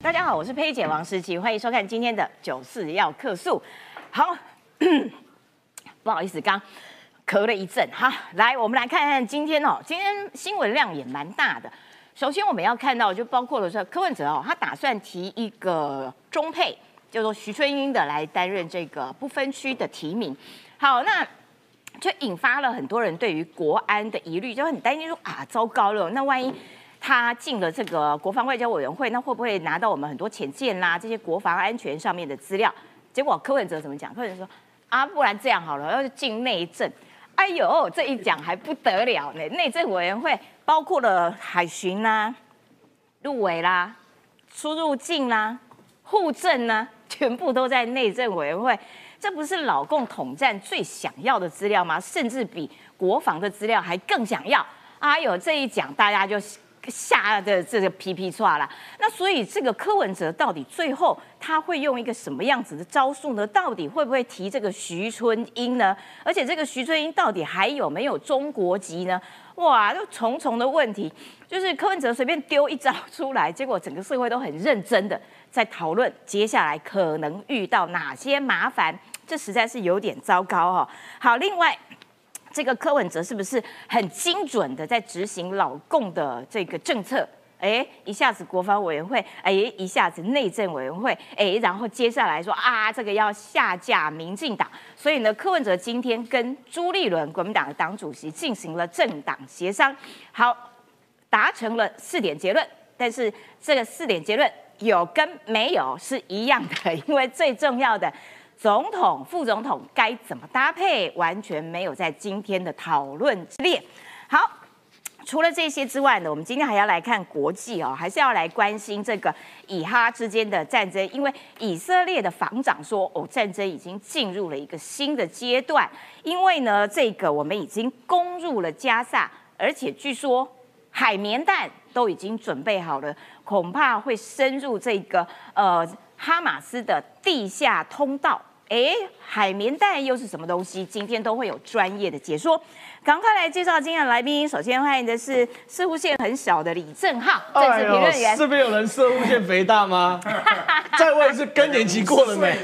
大家好，我是佩姐王诗琪，欢迎收看今天的九四要客诉。好，不好意思，刚咳了一阵。好，来，我们来看看今天哦，今天新闻量也蛮大的。首先我们要看到，就包括了说柯文哲哦，他打算提一个中配，叫做徐春英的来担任这个不分区的提名。好，那就引发了很多人对于国安的疑虑，就很担心说啊，糟糕了，那万一。他进了这个国防外交委员会，那会不会拿到我们很多潜舰啦这些国防安全上面的资料？结果柯文哲怎么讲？柯文哲说啊，不然这样好了，要进内政。哎呦，这一讲还不得了呢！内政委员会包括了海巡啦、入围啦、出入境啦、户政啦，全部都在内政委员会。这不是老共统战最想要的资料吗？甚至比国防的资料还更想要。哎呦，这一讲大家就。下的这个皮皮叉啦，那所以这个柯文哲到底最后他会用一个什么样子的招数呢？到底会不会提这个徐春英呢？而且这个徐春英到底还有没有中国籍呢？哇，就重重的问题，就是柯文哲随便丢一招出来，结果整个社会都很认真的在讨论接下来可能遇到哪些麻烦，这实在是有点糟糕哈。好，另外。这个柯文哲是不是很精准的在执行老共的这个政策？哎，一下子国防委员会，哎，一下子内政委员会，哎，然后接下来说啊，这个要下架民进党。所以呢，柯文哲今天跟朱立伦国民党的党主席进行了政党协商，好，达成了四点结论。但是这个四点结论有跟没有是一样的，因为最重要的。总统、副总统该怎么搭配，完全没有在今天的讨论之列。好，除了这些之外呢，我们今天还要来看国际哦，还是要来关心这个以哈之间的战争，因为以色列的防长说，哦，战争已经进入了一个新的阶段，因为呢，这个我们已经攻入了加萨，而且据说海绵弹都已经准备好了，恐怕会深入这个呃哈马斯的地下通道。哎，海绵蛋又是什么东西？今天都会有专业的解说。赶快来介绍今天的来宾。首先欢迎的是似乎线很小的李正浩，政治评论员。是不是有人射户线肥大吗？再问是更年期过了没？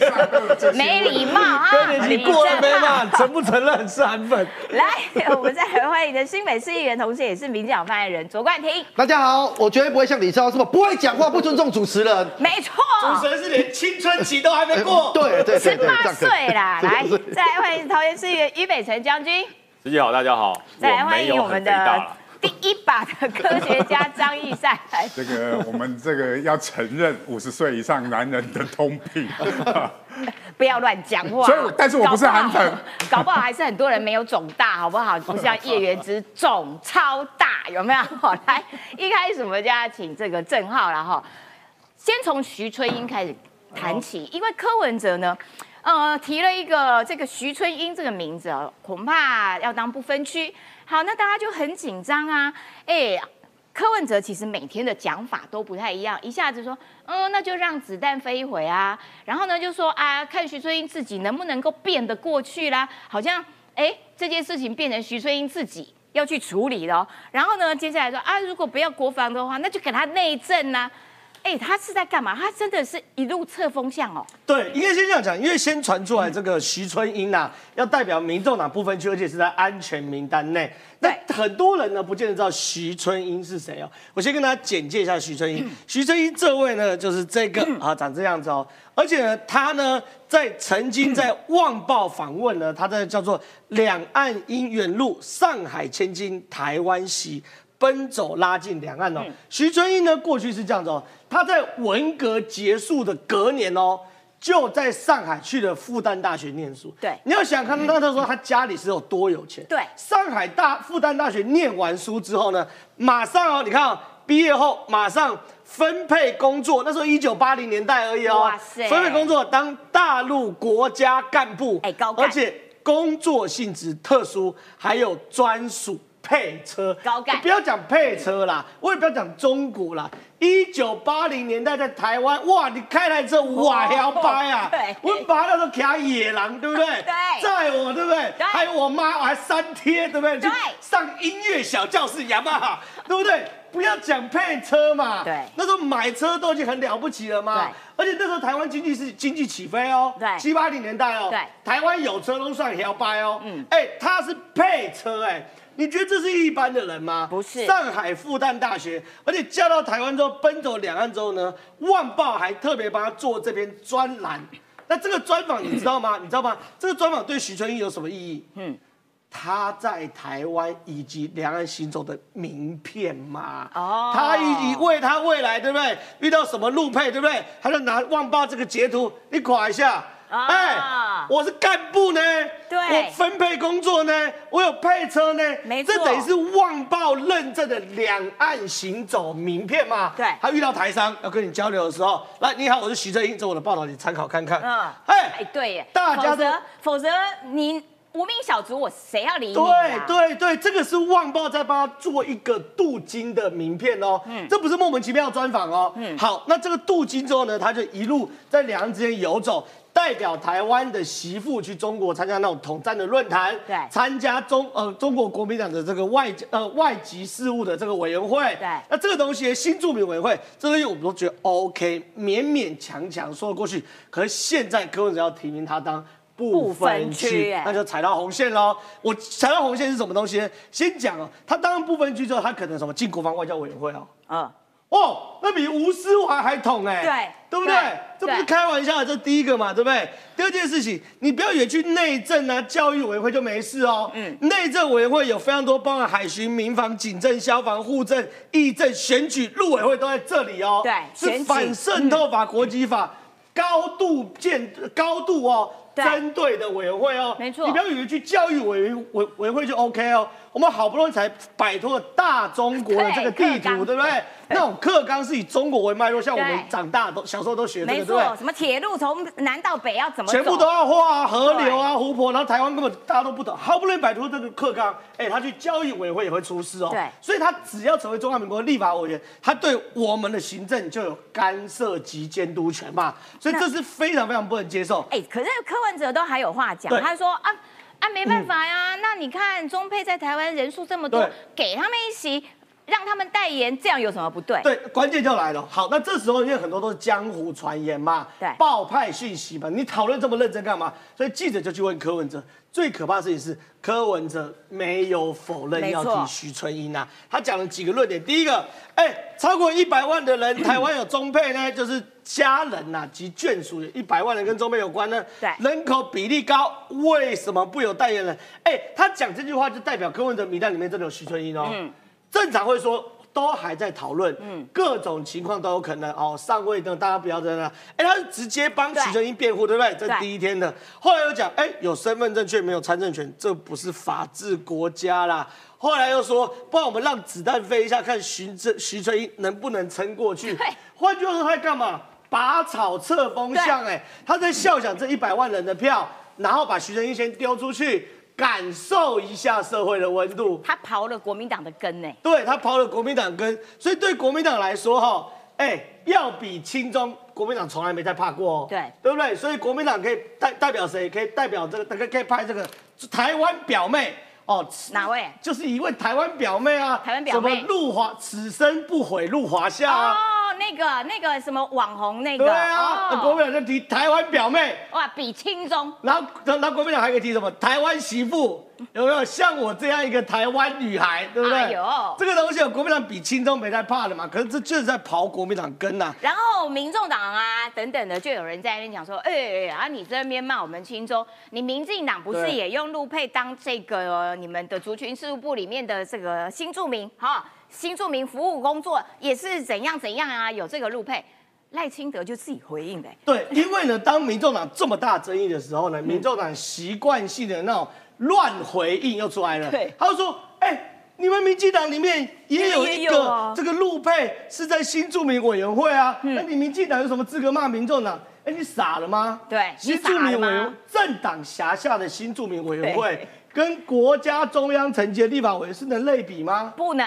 没礼貌啊！更年期过了没嘛？承不承认是韩粉？来，我们再欢迎的新北市议员，同时也是民进党发言人卓冠廷。大家好，我绝对不会像李超这么不会讲话、不尊重主持人。没错，主持人是连青春期都还没过。对对对，十八岁啦。来，再来欢迎桃园市议员于北辰将军。师姐好，大家好。再来欢迎我们的第一把的科学家张义善。这个我们这个要承认五十岁以上男人的通病。不要乱讲话。所以，但是我不是韩粉，搞不好还是很多人没有肿大，好不好？不像叶元之肿超大，有没有？好，来，一开始我们就要请这个郑浩了哈。先从徐春英开始谈起，因为柯文哲呢。呃，提了一个这个徐春英这个名字哦，恐怕要当不分区。好，那大家就很紧张啊。哎，柯文哲其实每天的讲法都不太一样，一下子说，嗯，那就让子弹飞一回啊。然后呢，就说啊，看徐春英自己能不能够变得过去啦。好像哎，这件事情变成徐春英自己要去处理了。然后呢，接下来说啊，如果不要国防的话，那就给他内政呐。哎，他是在干嘛？他真的是一路测风向哦。对，应该先这样讲，因为先传出来这个徐春英呐，要代表民众党不分区，而且是在安全名单内。那很多人呢，不见得知道徐春英是谁哦。我先跟大家简介一下徐春英。徐春英这位呢，就是这个啊，长这样子哦。而且呢，他呢，在曾经在《旺报》访问呢，他在叫做“两岸因缘路，上海千金台湾西”。奔走拉近两岸哦，徐春英呢？过去是这样子哦，他在文革结束的隔年哦，就在上海去了复旦大学念书。对，你要想看他那时候他家里是有多有钱。对，上海大复旦大学念完书之后呢，马上哦，你看哦，毕业后马上分配工作，那时候一九八零年代而已哦，哇塞，分配工作当大陆国家干部，哎，高而且工作性质特殊，还有专属。配车，高干，不要讲配车啦，我也不要讲中国啦。一九八零年代在台湾，哇，你开台车哇要掰啊！对，我爸那时候开野狼，对不对？对，载我，对不对？还有我妈，我还三贴，对不对？对，上音乐小教室雅马哈，对不对？不要讲配车嘛。对那时候买车都已经很了不起了嘛。对而且那时候台湾经济是经济起飞哦。对七八零年代哦。对台湾有车都算摇摆哦。嗯嗯。哎，他是配车哎。你觉得这是一般的人吗？不是上海复旦大学，而且嫁到台湾之后，奔走两岸之后呢，《旺报》还特别帮他做这篇专栏。那这个专访你知道吗？你知道吗？这个专访对徐春英有什么意义？嗯，他在台湾以及两岸行走的名片嘛。哦他以及为他未来对不对？遇到什么路配对不对？他就拿《旺报》这个截图，你垮一下。啊哎，我是干部呢，对我分配工作呢，我有配车呢，没错这等于是《旺报》认证的两岸行走名片嘛。对他遇到台商要跟你交流的时候，来，你好，我是徐正英，这我的报道，你参考看看。嗯，哎哎，对耶，大家都否则否则你无名小卒，我谁要理你对啊？对对，这个是旺报在帮他做一个镀金的名片哦，嗯这不是莫名其妙的专访哦。嗯，好，那这个镀金之后呢，他就一路在两岸之间游走。代表台湾的媳妇去中国参加那种统战的论坛，对参加中呃中国国民党的这个外呃外籍事务的这个委员会，对那这个东西新著名委员会，这东西我们都觉得 OK，勉勉强强说得过去。可是现在柯文哲要提名他当不分区那就踩到红线喽。我踩到红线是什么东西呢？先讲哦，他当然不分区之后，他可能什么进国防外交委员会哦。嗯，哦，那比吴思华还捅哎、对对不对对？这不是对开玩笑的，这第一个嘛，对不对？第二件事情，你不要以为去内政啊、教育委员会就没事哦。嗯，内政委员会有非常多，包含海巡、民防、警政、消防、户政、议政、选举、陆委会都在这里哦。对是反渗透法、国际法高度建高度哦。对针对的委员会哦，没错你不要以为去教育委员委委员会就 OK 哦，我们好不容易才摆脱了大中国的这个地图，对不对？那种课纲是以中国为脉络，像我们对长大都小时候都学这没个，对？什么铁路从南到北要怎么走？全部都要画啊，河流啊、湖泊，然后台湾根本大家都不懂，好不容易摆脱这个课纲，哎，他去交易委员会也会出事哦。对所以他只要成为中华民国的立法委员，他对我们的行政就有干涉及监督权嘛，所以这是非常非常不能接受。哎、可是柯文哲都还有话讲，他说啊啊，没办法呀，那你看中配在台湾人数这么多对，给他们一席，让他们代言，这样有什么不对？对，关键就来了。好，那这时候因为很多都是江湖传言嘛，对爆派讯息嘛，你讨论这么认真干嘛？所以记者就去问柯文哲。最可怕的事情是，柯文哲没有否认要提徐春英啊，他讲了几个论点。第一个，哎，超过一百万的人，台湾有中配呢，就是家人呐、及眷属有一百万人跟中配有关呢，对人口比例高，为什么不有代言人？哎，他讲这句话就代表柯文哲名单里面真的有徐春英哦。嗯正常会说都还在讨论，嗯，各种情况都有可能哦。上位的大家不要在那，哎，他是直接帮徐春英辩护，对不对？这第一天的。后来又讲，哎，有身份证却没有参政权，这不是法治国家啦。后来又说，不然我们让子弹飞一下，看徐正徐春英能不能撑过去对。换句话说，他在干嘛？拔草测风向，哎，他在笑想这一百万人的票，然后把徐春英先丢出去，感受一下社会的温度。他刨了国民党的根呢。对他刨了国民党根，所以对国民党来说，哈，哎，要比亲中，国民党从来没太怕过哦，对对不对？所以国民党可以代代表谁？可以代表这个，可以可以拍这个台湾表妹哦，哪位？就是一位台湾表妹啊，台湾表妹什么入华，此生不悔入华夏啊，哦，那个那个什么网红那个，对啊，那国哦，民党就提台湾表妹。哇，比亲中，然后，然后国民党还可以提什么？台湾媳妇有没有像我这样一个台湾女孩，对不对？哎呦这个东西有国民党比亲中没在怕的嘛？可是这就是在刨国民党根呐、然后民众党啊等等的，就有人在那边讲说，哎、哎啊，你这边骂我们亲中，你民进党不是也用陆配当这个、呃你们的族群事务部里面的这个新住民哈？新住民服务工作也是怎样怎样啊？有这个陆配，赖清德就自己回应的、对，因为呢，当民众党这么大争议的时候呢，民众党习惯性的那种乱回应又出来了。对他就说：“哎、你们民进党里面也有一个这个陆配是在新住民委员会啊，那你民进党有什么资格骂民众党？哎、你傻了吗？对新住民委员政党辖下的新住民委员会跟国家中央层级的立法委员是能类比吗？不能。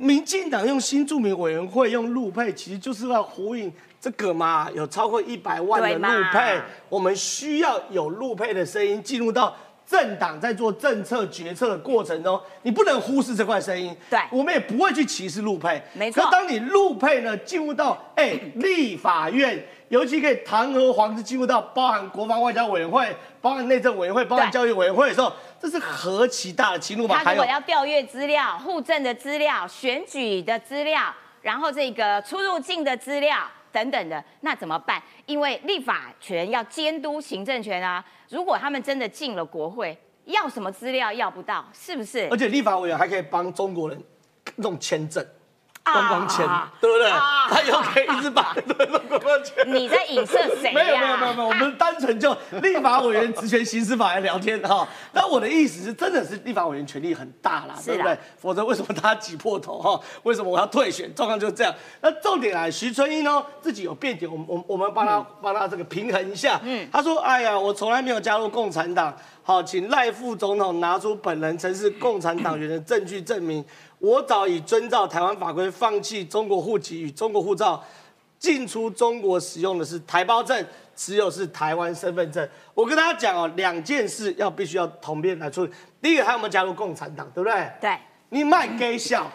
民进党用新住民委员会用路配，其实就是要呼应这个嘛，有超过一百万的对嘛？陆配，我们需要有路配的声音进入到政党在做政策决策的过程中，你不能忽视这块声音。对我们也不会去歧视陆配。没错可当你陆配呢进入到哎 立法院，尤其可以堂而皇之进入到包含国防外交委员会、包含内政委员会、包含教育委员会的时候，这是何其大的侵入嘛？他如果要调阅资料、户政的资料、选举的资料，然后这个出入境的资料等等的，那怎么办？因为立法权要监督行政权啊。如果他们真的进了国会，要什么资料要不到，是不是而？且立法委员还可以帮中国人弄签证。观光签，啊对不对？啊 他以后可以一直把很多人弄观光签。你在影射谁呀？没有没有没有没有，我们单纯就立法委员职权行使法来聊天哈。那我的意思是，真的是立法委员权力很大啦，对不对？否则为什么他挤破头哈？为什么我要退选？状况就是这样。那重点来，徐春英呢自己有辩解，我们我们我们帮他帮他这个平衡一下。嗯，他说：“哎呀，我从来没有加入共产党。好，请赖副总统拿出本人曾是共产党员的证据证明，我早已遵照台湾法规放弃中国户籍与中国护照。”进出中国使用的是台胞证，持有是台湾身份证。我跟大家讲哦，两件事要必须要同边来处理。第一个，他有没有加入共产党，对不对？对，你卖给笑，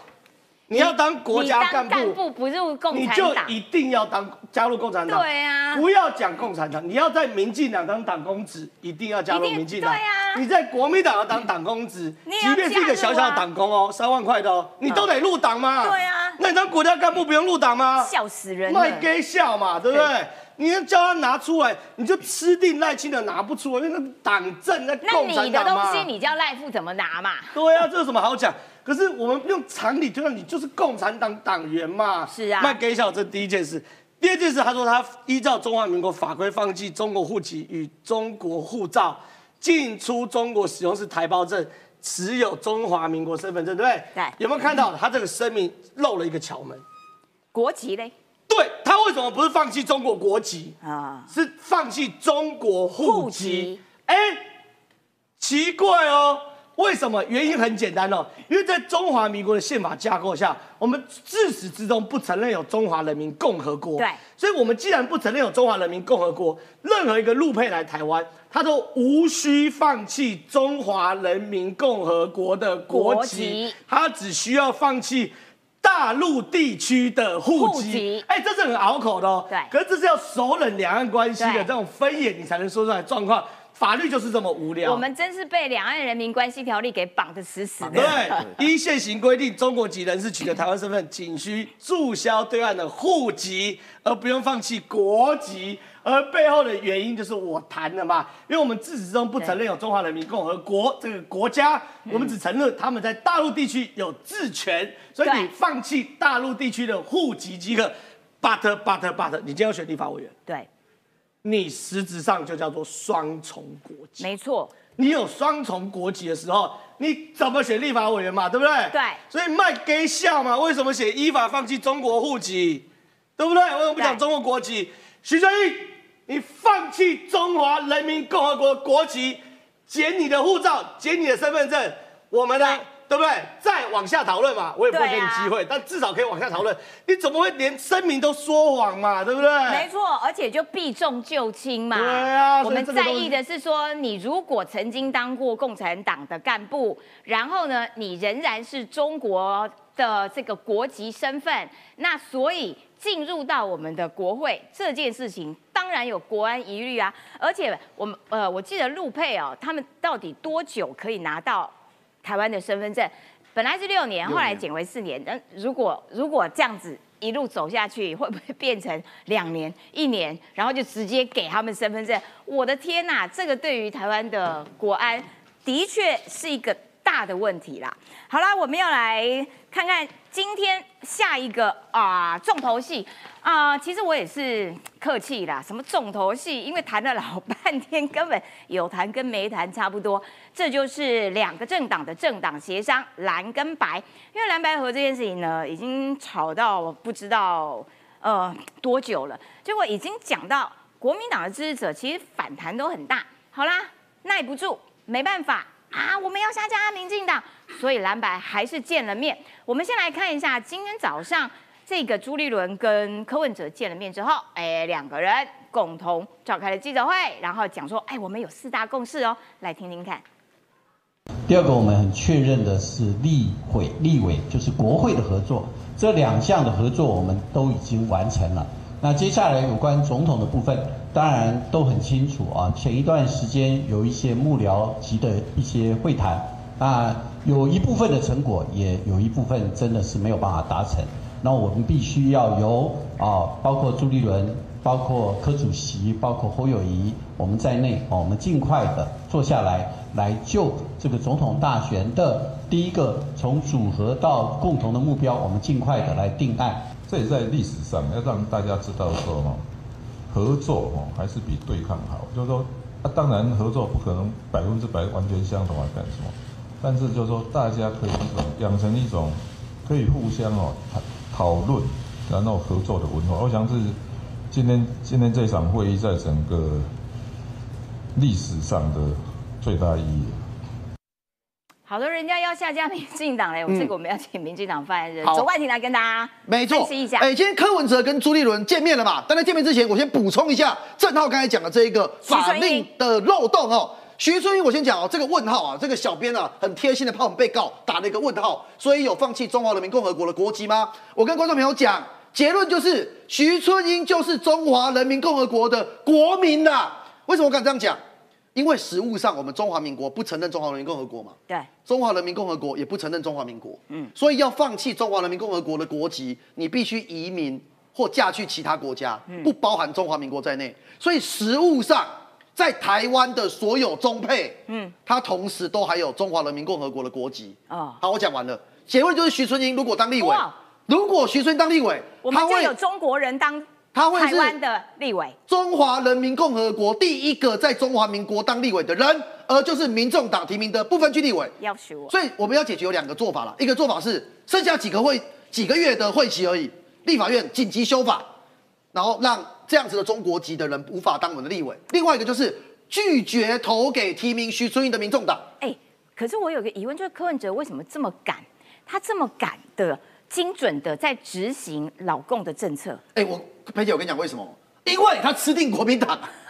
你要当国家干部干部，不入共你就，一定要当加入共产党。对啊不要讲共产党，你要在民进党当党公职，一定要加入民进党。对啊你在国民党要当党公职，即便是一个小小的党工哦，三万块的哦，你都得入党嘛。对啊那你当国家干部不用入党吗？笑死人了。卖给笑嘛，对不对？你要叫他拿出来，你就吃定赖清德拿不出来，那个党政在那共产你的党嘛。东西，你叫赖富怎么拿嘛？对啊，这有什么好讲？可是我们用常理，推断你就是共产党党员嘛。是啊卖给小这第一件事。第二件事，他说他依照中华民国法规放弃中国户籍与中国护照，进出中国使用是台胞证，持有中华民国身份证，对不对？对有没有看到他这个声明漏了一个窍门？国籍嘞？对他为什么不是放弃中国国籍？啊，是放弃中国户户籍籍。哎，奇怪哦，为什么？原因很简单哦，因为在中华民国的宪法架构下，我们自始至终不承认有中华人民共和国。对所以我们既然不承认有中华人民共和国，任何一个陆配来台湾，他都无需放弃中华人民共和国的国籍，他只需要放弃。大陆地区的户籍哎、这是很拗口的哦。对可是这是要熟稔两岸关系的这种分野，你才能说出来状况。法律就是这么无聊。我们真是被《两岸人民关系条例》给绑得死死的。对，依现行规定，中国籍人士取得台湾身份，仅需注销对岸的户籍，而不用放弃国籍。而背后的原因就是我谈的嘛，因为我们自始至终不承认有中华人民共和国这个国家，我们只承认他们在大陆地区有治权，所以你放弃大陆地区的户籍即可。But but but，你今天要选立法委员，对，你实质上就叫做双重国籍。没错，你有双重国籍的时候，你怎么选立法委员嘛？对不对？对所以卖给笑嘛？为什么写依法放弃中国户籍？对不对？为什么不讲中国国籍？徐正义，你放弃中华人民共和国国籍，捡你的护照，捡你的身份证，我们呢？对不对？再往下讨论嘛，我也不会给你机会，但至少可以往下讨论。你怎么会连声明都说谎嘛？对不对？没错，而且就避重就轻嘛。对啊我们在意的是说，你如果曾经当过共产党的干部，然后呢，你仍然是中国的这个国籍身份，那所以进入到我们的国会这件事情，当然有国安疑虑啊。而且我们呃，我记得陆配哦，他们到底多久可以拿到台湾的身份证？本来是六年，后来减为四年。但如果如果这样子一路走下去，会不会变成两年、一年，然后就直接给他们身份证？我的天呐，这个对于台湾的国安的确是一个大的问题啦。好啦，我们要来看看今天下一个啊重头戏啊、其实我也是客气啦，什么重头戏，因为谈了老半天，根本有谈跟没谈差不多。这就是两个政党的政党协商，蓝跟白。因为蓝白合这件事情呢，已经吵到不知道呃多久了，结果已经讲到国民党的支持者其实反弹都很大。好啦，耐不住，没办法啊，我们要下架民进党，所以蓝白还是见了面。我们先来看一下今天早上这个朱立伦跟柯文哲见了面之后，哎，两个人共同召开了记者会，然后讲说，哎，我们有四大共识哦，来听听看。第二个，我们很确认的是立会、立委，就是国会的合作，这两项的合作我们都已经完成了。那接下来有关总统的部分，当然都很清楚啊。前一段时间有一些幕僚级的一些会谈，啊，有一部分的成果，也有一部分真的是没有办法达成。那我们必须要由啊，包括朱立伦。包括柯主席、包括侯友谊，我们在内，我们尽快的坐下来，来就这个总统大选的第一个从组合到共同的目标，我们尽快的来定案。这也在历史上要让大家知道说，哦，合作哦还是比对抗好。就是说，啊，当然合作不可能百分之百完全相同啊，干什么？但是就是说，大家可以养成一种可以互相哦讨讨论，然后合作的文化。我想是。今天今天这场会议在整个历史上的最大意义。好多人家要下架民进党嘞，我这个我们要请民进党发言人周冠廷来跟大家没错析一下。哎，今天柯文哲跟朱立伦见面了嘛？但在见面之前，我先补充一下郑浩刚才讲的这一个法令的漏洞哦。徐春英，我先讲哦，这个问号啊，这个小编啊很贴心的帮我们被告打了一个问号，所以有放弃中华人民共和国的国籍吗？我跟观众朋友讲。结论就是徐春英就是中华人民共和国的国民呐。为什么我敢这样讲？因为实务上我们中华民国不承认中华人民共和国嘛。对。中华人民共和国也不承认中华民国。嗯。所以要放弃中华人民共和国的国籍，你必须移民或嫁去其他国家，不包含中华民国在内。所以实务上，在台湾的所有中配，嗯，他同时都还有中华人民共和国的国籍。啊。好，我讲完了。结论就是徐春英如果当立委。如果徐春当立委，我们就有中国人当他会台湾的立委，中华人民共和国第一个在中华民国当立委的人，而就是民众党提名的部分区立委。要求，所以我们要解决有两个做法了，一个做法是剩下几个会几个月的会期而已，立法院紧急修法，然后让这样子的中国籍的人无法当我们的立委。另外一个就是拒绝投给提名徐春英的民众党。哎，可是我有个疑问，就是柯文哲为什么这么敢？他这么敢的？精准的在执行老共的政策。哎，我裴姐，我跟你讲为什么？因为他吃定国民党，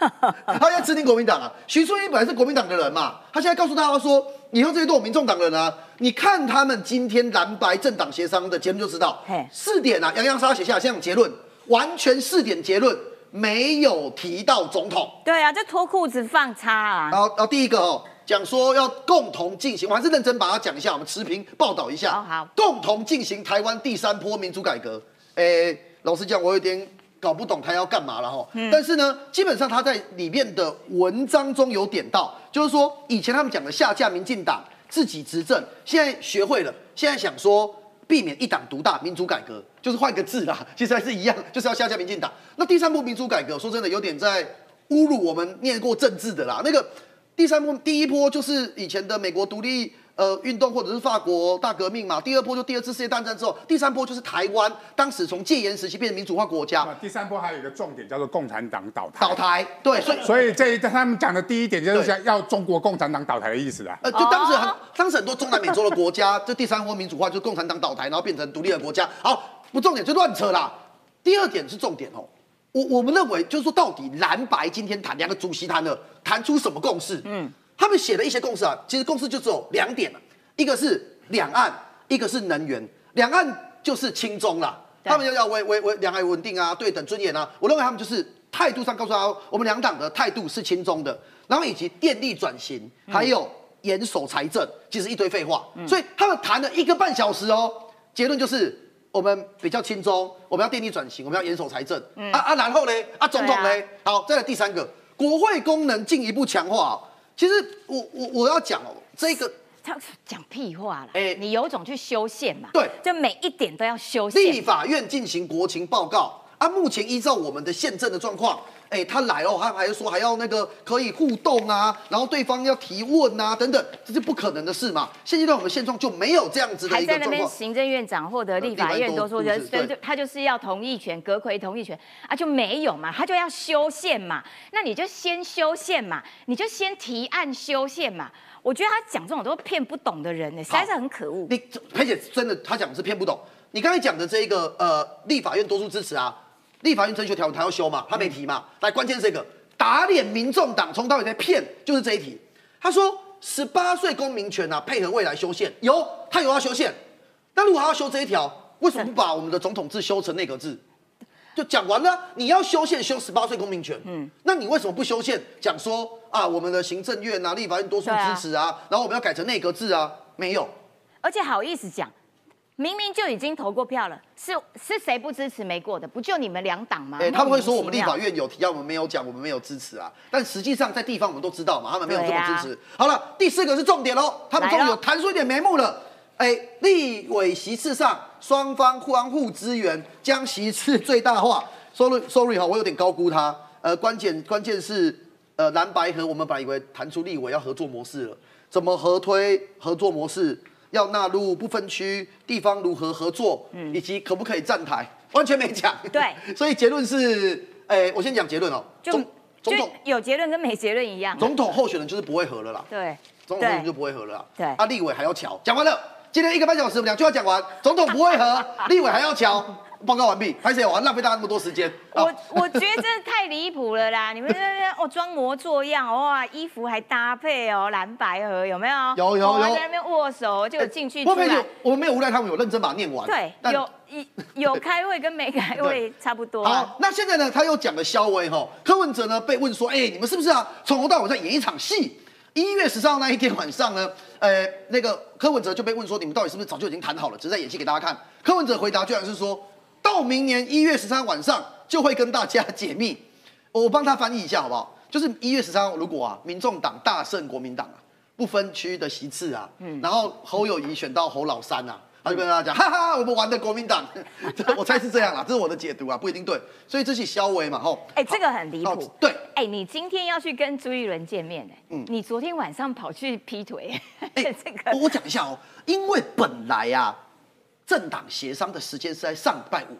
他要吃定国民党啊！徐春英本来是国民党的人嘛，他现在告诉大家说，以后这些都有民众党人啊。你看他们今天蓝白政党协商的结论就知道，四点啊，洋洋洒洒写下这样结论，完全四点结论没有提到总统。对啊，就脱裤子放叉啊！然后，然后第一个哦。讲说要共同进行，我还是认真把它讲一下，我们持平报道一下。好，共同进行台湾第三波民主改革。诶，老实讲，我有点搞不懂他要干嘛了哈。但是呢，基本上他在里面的文章中有点到，就是说以前他们讲的下架民进党，自己执政，现在学会了，现在想说避免一党独大，民主改革就是换个字啦，其实还是一样，就是要下架民进党。那第三波民主改革，说真的有点在侮辱我们念过政治的啦，那个。第三波，第一波就是以前的美国独立呃运动，或者是法国大革命嘛。第二波就第二次世界大战之后，第三波就是台湾，当时从戒严时期变成民主化国家。第三波还有一个重点叫做共产党倒台。倒台，对，所以所以这他们讲的第一点就是想要中国共产党倒台的意思啊。呃，就当时很当时很多中南美洲的国家，这第三波民主化就是共产党倒台，然后变成独立的国家。好，不重点就乱扯啦。第二点是重点哦。我我们认为就是说，到底蓝白今天谈两个主席谈了，谈出什么共识？嗯，他们写的一些共识啊，其实共识就只有两点了，一个是两岸，一个是能源。两岸就是轻中啦，他们要要维维维两岸稳定啊，对等尊严啊。我认为他们就是态度上告诉他，我们两党的态度是轻中的，然后以及电力转型，还有严守财政，其实一堆废话。所以他们谈了一个半小时哦，结论就是。我们比较轻松，我们要电力转型，我们要严守财政。啊啊，然后呢？啊，总统呢？好，再来第三个，国会功能进一步强化。其实我我我要讲哦，这个他讲屁话了。哎，你有种去修宪嘛？对，就每一点都要修宪。立法院进行国情报告。啊，目前依照我们的宪政的状况。哎，他来哦，他还说还要那个可以互动啊，然后对方要提问啊，等等，这是不可能的事嘛。现阶段我们现状就没有这样子的一个状况。还在那边行政院长获得立法院都说，人就他就是要同意权，阁魁同意权啊，就没有嘛，他就要修宪嘛。那你就先修宪嘛，你就先提案修宪嘛。我觉得他讲这种都是骗不懂的人呢，实在是很可恶。你而且真的，他讲的是骗不懂。你刚才讲的这一个呃，立法院多数支持啊。立法院征求条文，他要修嘛？他没提嘛？来，关键是这个打脸民众党，从到底在骗，就是这一题。他说十八岁公民权啊，配合未来修宪，有他有要修宪，但如果他要修这一条，为什么不把我们的总统制修成内阁制？就讲完了，你要修宪修十八岁公民权，嗯，那你为什么不修宪？讲说啊，我们的行政院啊、立法院多数支持啊，然后我们要改成内阁制啊，没有，而且好意思讲，明明就已经投过票了，是是谁不支持没过的？不就你们两党吗？哎、他们会说我们立法院院有提案，我们没有讲，我们没有支持啊。但实际上在地方我们都知道嘛，他们没有这么支持。好了，第四个是重点喽，他们终于有谈出一点眉目了。哎、立委席次上双方相互支援，将席次最大化。Sorry Sorry 哈，我有点高估他。呃，关键关键是呃蓝白和，我们本来以为谈出立委要合作模式了，怎么合推合作模式？要纳入不分区地方如何合作，以及可不可以站台，完全没讲。嗯对，所以结论是，诶、我先讲结论哦。就总总统有结论跟没结论一样。总统候选人就是不会合了啦，对总统候选人就不会合了啦。对啊，立委还要瞧。讲完了，今天一个半小时，两句话讲完，总统不会合，立委还要瞧。报告完毕，拍谁？我还浪费大家那么多时间。啊我我觉得这太离谱了啦！你们在那边哦装模作样，哇，衣服还搭配哦，蓝白盒有没有？有有有在那边握手，就进去出来不过没有，。我们没有无赖，他们有认真把它念完。对，但有一有开会跟没开会 差不多。好，那现在呢，他又讲了肖威哈，柯文哲呢被问说，哎、你们是不是啊，从头到尾在演一场戏？一月十三号那一天晚上呢，呃，那个柯文哲就被问说，你们到底是不是早就已经谈好了，只是在演戏给大家看？柯文哲回答居然是说，到明年一月十三晚上就会跟大家解密。我帮他翻译一下好不好？就是一月十三号，如果啊，民众党大胜国民党啊，不分区的席次啊，嗯。然后侯友谊选到侯老三啊，他就跟大家讲，哈 哈，我们玩的国民党，我猜是这样啦，这是我的解读啊，不一定对，所以这是肖维嘛，吼，哎，这个很离好谱。对，哎，你今天要去跟朱一伦见面哎，嗯。你昨天晚上跑去劈腿，哎 这个我我讲一下哦，因为本来啊，政党协商的时间是在上礼拜五，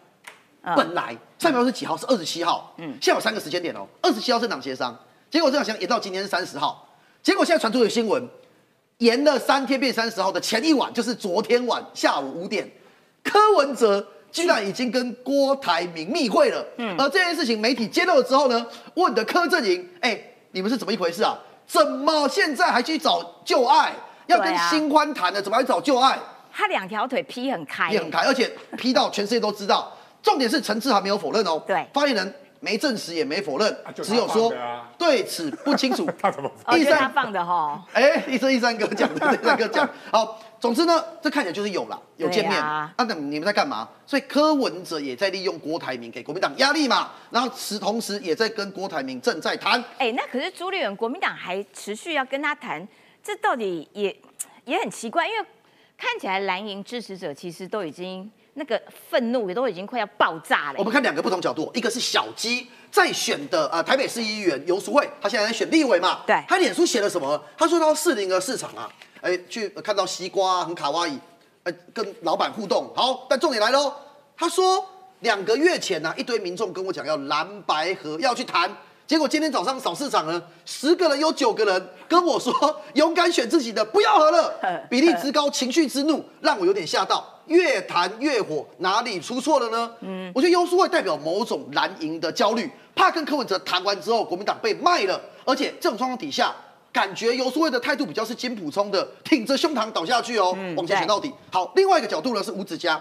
嗯本来上礼拜五是几号？是二十七号，嗯，现在有三个时间点哦，二十七号政党协商，结果政党协商也到今天是三十号，结果现在传出有新闻，延了三天变三十号的前一晚，就是昨天晚下午五点，柯文哲居然已经跟郭台铭密会了。嗯，而这件事情媒体揭露了之后呢，问的柯阵营，哎、你们是怎么一回事啊？怎么现在还去找旧爱？要跟新欢谈的，怎么还找旧爱？他两条腿劈很开，劈很开，而且劈到全世界都知道。重点是陈志涵没有否认哦，对发言人没证实也没否认，只有说对此不清楚。他怎么哦，就是他放的哈。哎，一生一三哥讲的，一三哥讲。好，总之呢，这看起来就是有了，有见面。那那你们在干嘛？所以柯文哲也在利用郭台铭给国民党压力嘛，然后时同时也在跟郭台铭正在谈。哎，那可是朱立伦，国民党还持续要跟他谈，这到底也也很奇怪，因为看起来蓝营支持者其实都已经那个愤怒也都已经快要爆炸了我。们看两个不同角度，一个是小鸡在选的啊、呃台北市议员游淑慧，他现在在选立委嘛，对他脸书写了什么？他说到四零的市场啊，哎，去呃看到西瓜啊很卡哇伊，呃，跟老板互动。好，但重点来喽，他说两个月前呢、一堆民众跟我讲要蓝白河要去谈。结果今天早上扫市场呢，十个人有九个人跟我说勇敢选自己的，不要合了。比例之高，情绪之怒，让我有点吓到。越谈越火，哪里出错了呢？嗯，我觉得优淑会代表某种蓝营的焦虑，怕跟柯文哲谈完之后，国民党被卖了，而且这种状况底下，感觉游淑慧的态度比较是金普聪的，挺着胸膛倒下去哦，往前选到底。好，另外一个角度呢是吴子嘉，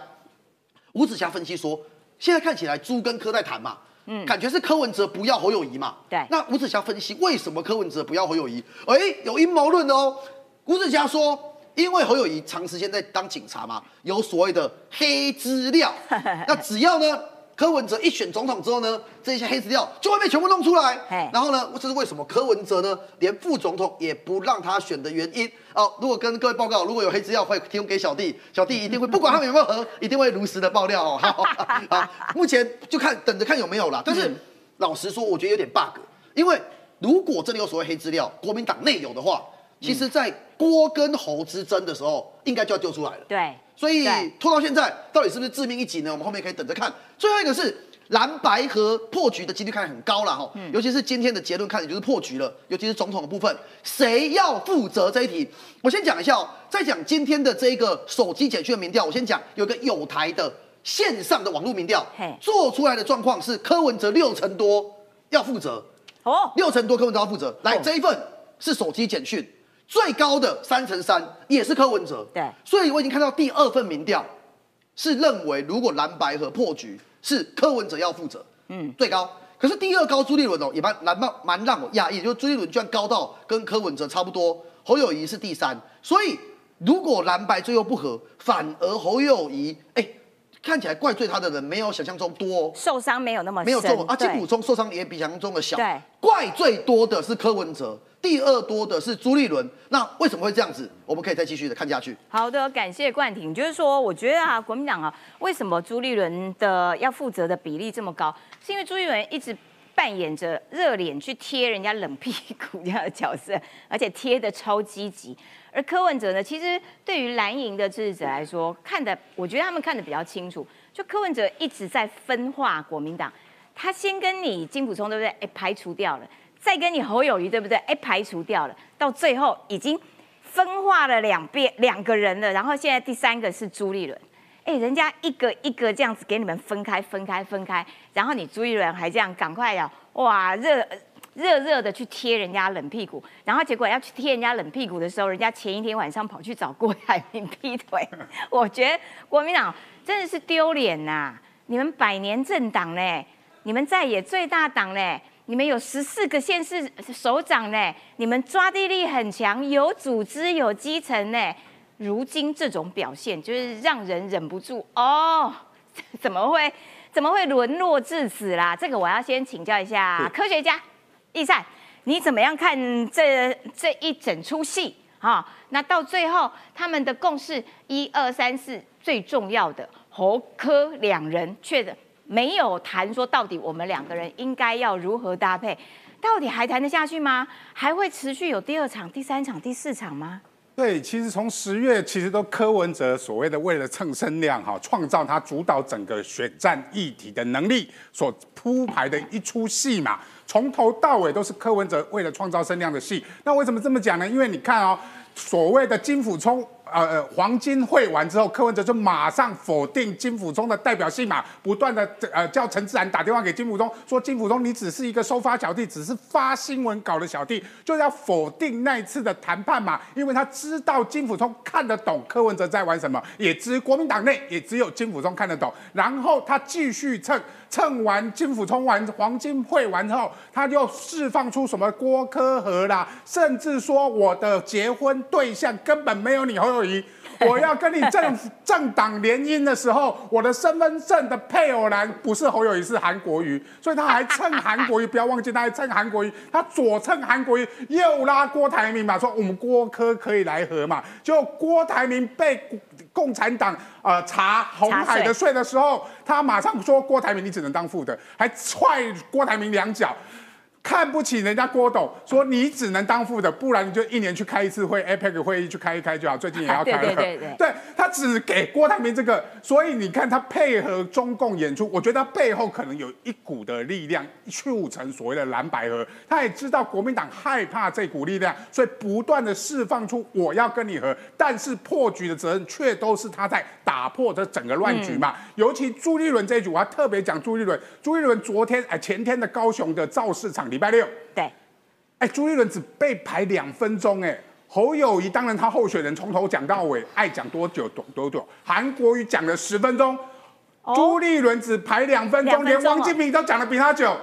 吴子嘉分析说，现在看起来朱跟柯在谈嘛，嗯，感觉是柯文哲不要侯友谊嘛，对那吴子嘉分析为什么柯文哲不要侯友谊？哎，有阴谋论的哦。吴子嘉说，因为侯友谊长时间在当警察嘛，有所谓的黑资料，那只要呢。柯文哲一选总统之后呢，这些黑资料就会被全部弄出来嘿。然后呢，这是为什么柯文哲呢，连副总统也不让他选的原因哦。如果跟各位报告，如果有黑资料会提供给小弟，小弟一定会不管他们有没有合，一定会如实的爆料哦。好，好，目前就看等着看有没有啦。但是、老实说，我觉得有点 bug，因为如果真的有所谓黑资料，国民党内有的话，其实在郭跟侯之争的时候，应该就要丢出来了。对，所以拖到现在，到底是不是致命一击呢？我们后面可以等着看。最后一个是蓝白河破局的几率看来很高了哈，尤其是今天的结论看起来就是破局了，尤其是总统的部分，谁要负责这一题？我先讲一下哦，在讲今天的这一个手机简讯的民调，我先讲有个有台的线上的网络民调，做出来的状况是柯文哲六成多要负责，哦，六成多柯文哲要负责。来，哦。这一份是手机简讯，最高的三乘三也是柯文哲。对所以我已经看到第二份民调是认为，如果蓝白和破局是柯文哲要负责，嗯，最高。可是第二高朱立伦哦，也蛮蛮蛮蛮让我讶异，就是朱立伦居然高到跟柯文哲差不多，侯友谊是第三。所以如果蓝白最后不合，反而侯友谊哎。看起来怪罪他的人没有想象中多、哦，受伤没有那么没有深中啊，金对普聪受伤也比想象中的小。对，怪最多的是柯文哲，第二多的是朱立伦。那为什么会这样子？我们可以再继续的看下去。好的，感谢冠廷。就是说，我觉得啊，国民党啊，为什么朱立伦的要负责的比例这么高？是因为朱立伦一直扮演着热脸去贴人家冷屁股这样的角色，而且贴的超积极。而柯文哲呢，其实对于蓝营的支持者来说，看的我觉得他们看得比较清楚。就柯文哲一直在分化国民党，他先跟你金普聪对不对？哎，排除掉了，再跟你侯友谊对不对？哎，排除掉了，到最后已经分化了两遍两个人了，然后现在第三个是朱立伦。哎，人家一个一个这样子给你们分开、分开、分开，然后你朱一伦还这样赶快呀，哇，热热热的去贴人家冷屁股，然后结果要去贴人家冷屁股的时候，人家前一天晚上跑去找郭台铭劈腿。我觉得国民党真的是丢脸呐！你们百年政党呢，你们在野最大党呢，你们有十四个县市首长呢，你们抓地力很强，有组织有基层呢。如今这种表现，就是让人忍不住哦，怎么会怎么会沦落至此啦？这个我要先请教一下科学家易善，你怎么样看这这一整出戏啊？那到最后他们的共识一二三四，最重要的侯科两人却没有谈说到底我们两个人应该要如何搭配，到底还谈得下去吗？还会持续有第二场、第三场、第四场吗？对，其实从十月，其实都柯文哲所谓的为了蹭声量哈，创造他主导整个选战议题的能力所铺排的一出戏嘛，从头到尾都是柯文哲为了创造声量的戏。那为什么这么讲呢？因为你看哦，所谓的金辅冲。呃呃，黄金会完之后，柯文哲就马上否定金辅中的代表性嘛，不断的呃叫陈志然打电话给金辅中，说金辅中你只是一个收发小弟，只是发新闻稿的小弟，就要否定那一次的谈判嘛，因为他知道金辅中看得懂柯文哲在玩什么，也只国民党内也只有金辅中看得懂，然后他继续蹭蹭完金辅中完黄金会完之后，他就释放出什么郭科和啦，甚至说我的结婚对象根本没有你侯友。我要跟你政 政党联姻的时候，我的身份证的配偶栏不是侯友谊，是韩国瑜，所以他还蹭韩国瑜，不要忘记他还蹭韩国瑜，他左蹭韩国瑜，右拉郭台铭嘛，说我们郭科可以来和嘛，就郭台铭被共产党呃查红海的税的时候，他马上说郭台铭你只能当副的，还踹郭台铭两脚。看不起人家郭董，说你只能当副的，不然你就一年去开一次会，APEC 会议去开一开就好。最近也要开了，对对对，对他只给郭台铭这个，所以你看他配合中共演出，我觉得他背后可能有一股的力量促成所谓的蓝白合。他也知道国民党害怕这股力量，所以不断的释放出我要跟你和，但是破局的责任却都是他在打破这整个乱局嘛。尤其朱立伦这一局，我要特别讲朱立伦。朱立伦昨天哎前天的高雄的造势场。礼拜六，对，哎，朱立伦只被排两分钟，哎，侯友谊当然他候选人从头讲到尾，爱讲多久多多久，韩国瑜讲了十分钟，朱立伦只排两分钟，连王金平都讲的比他久，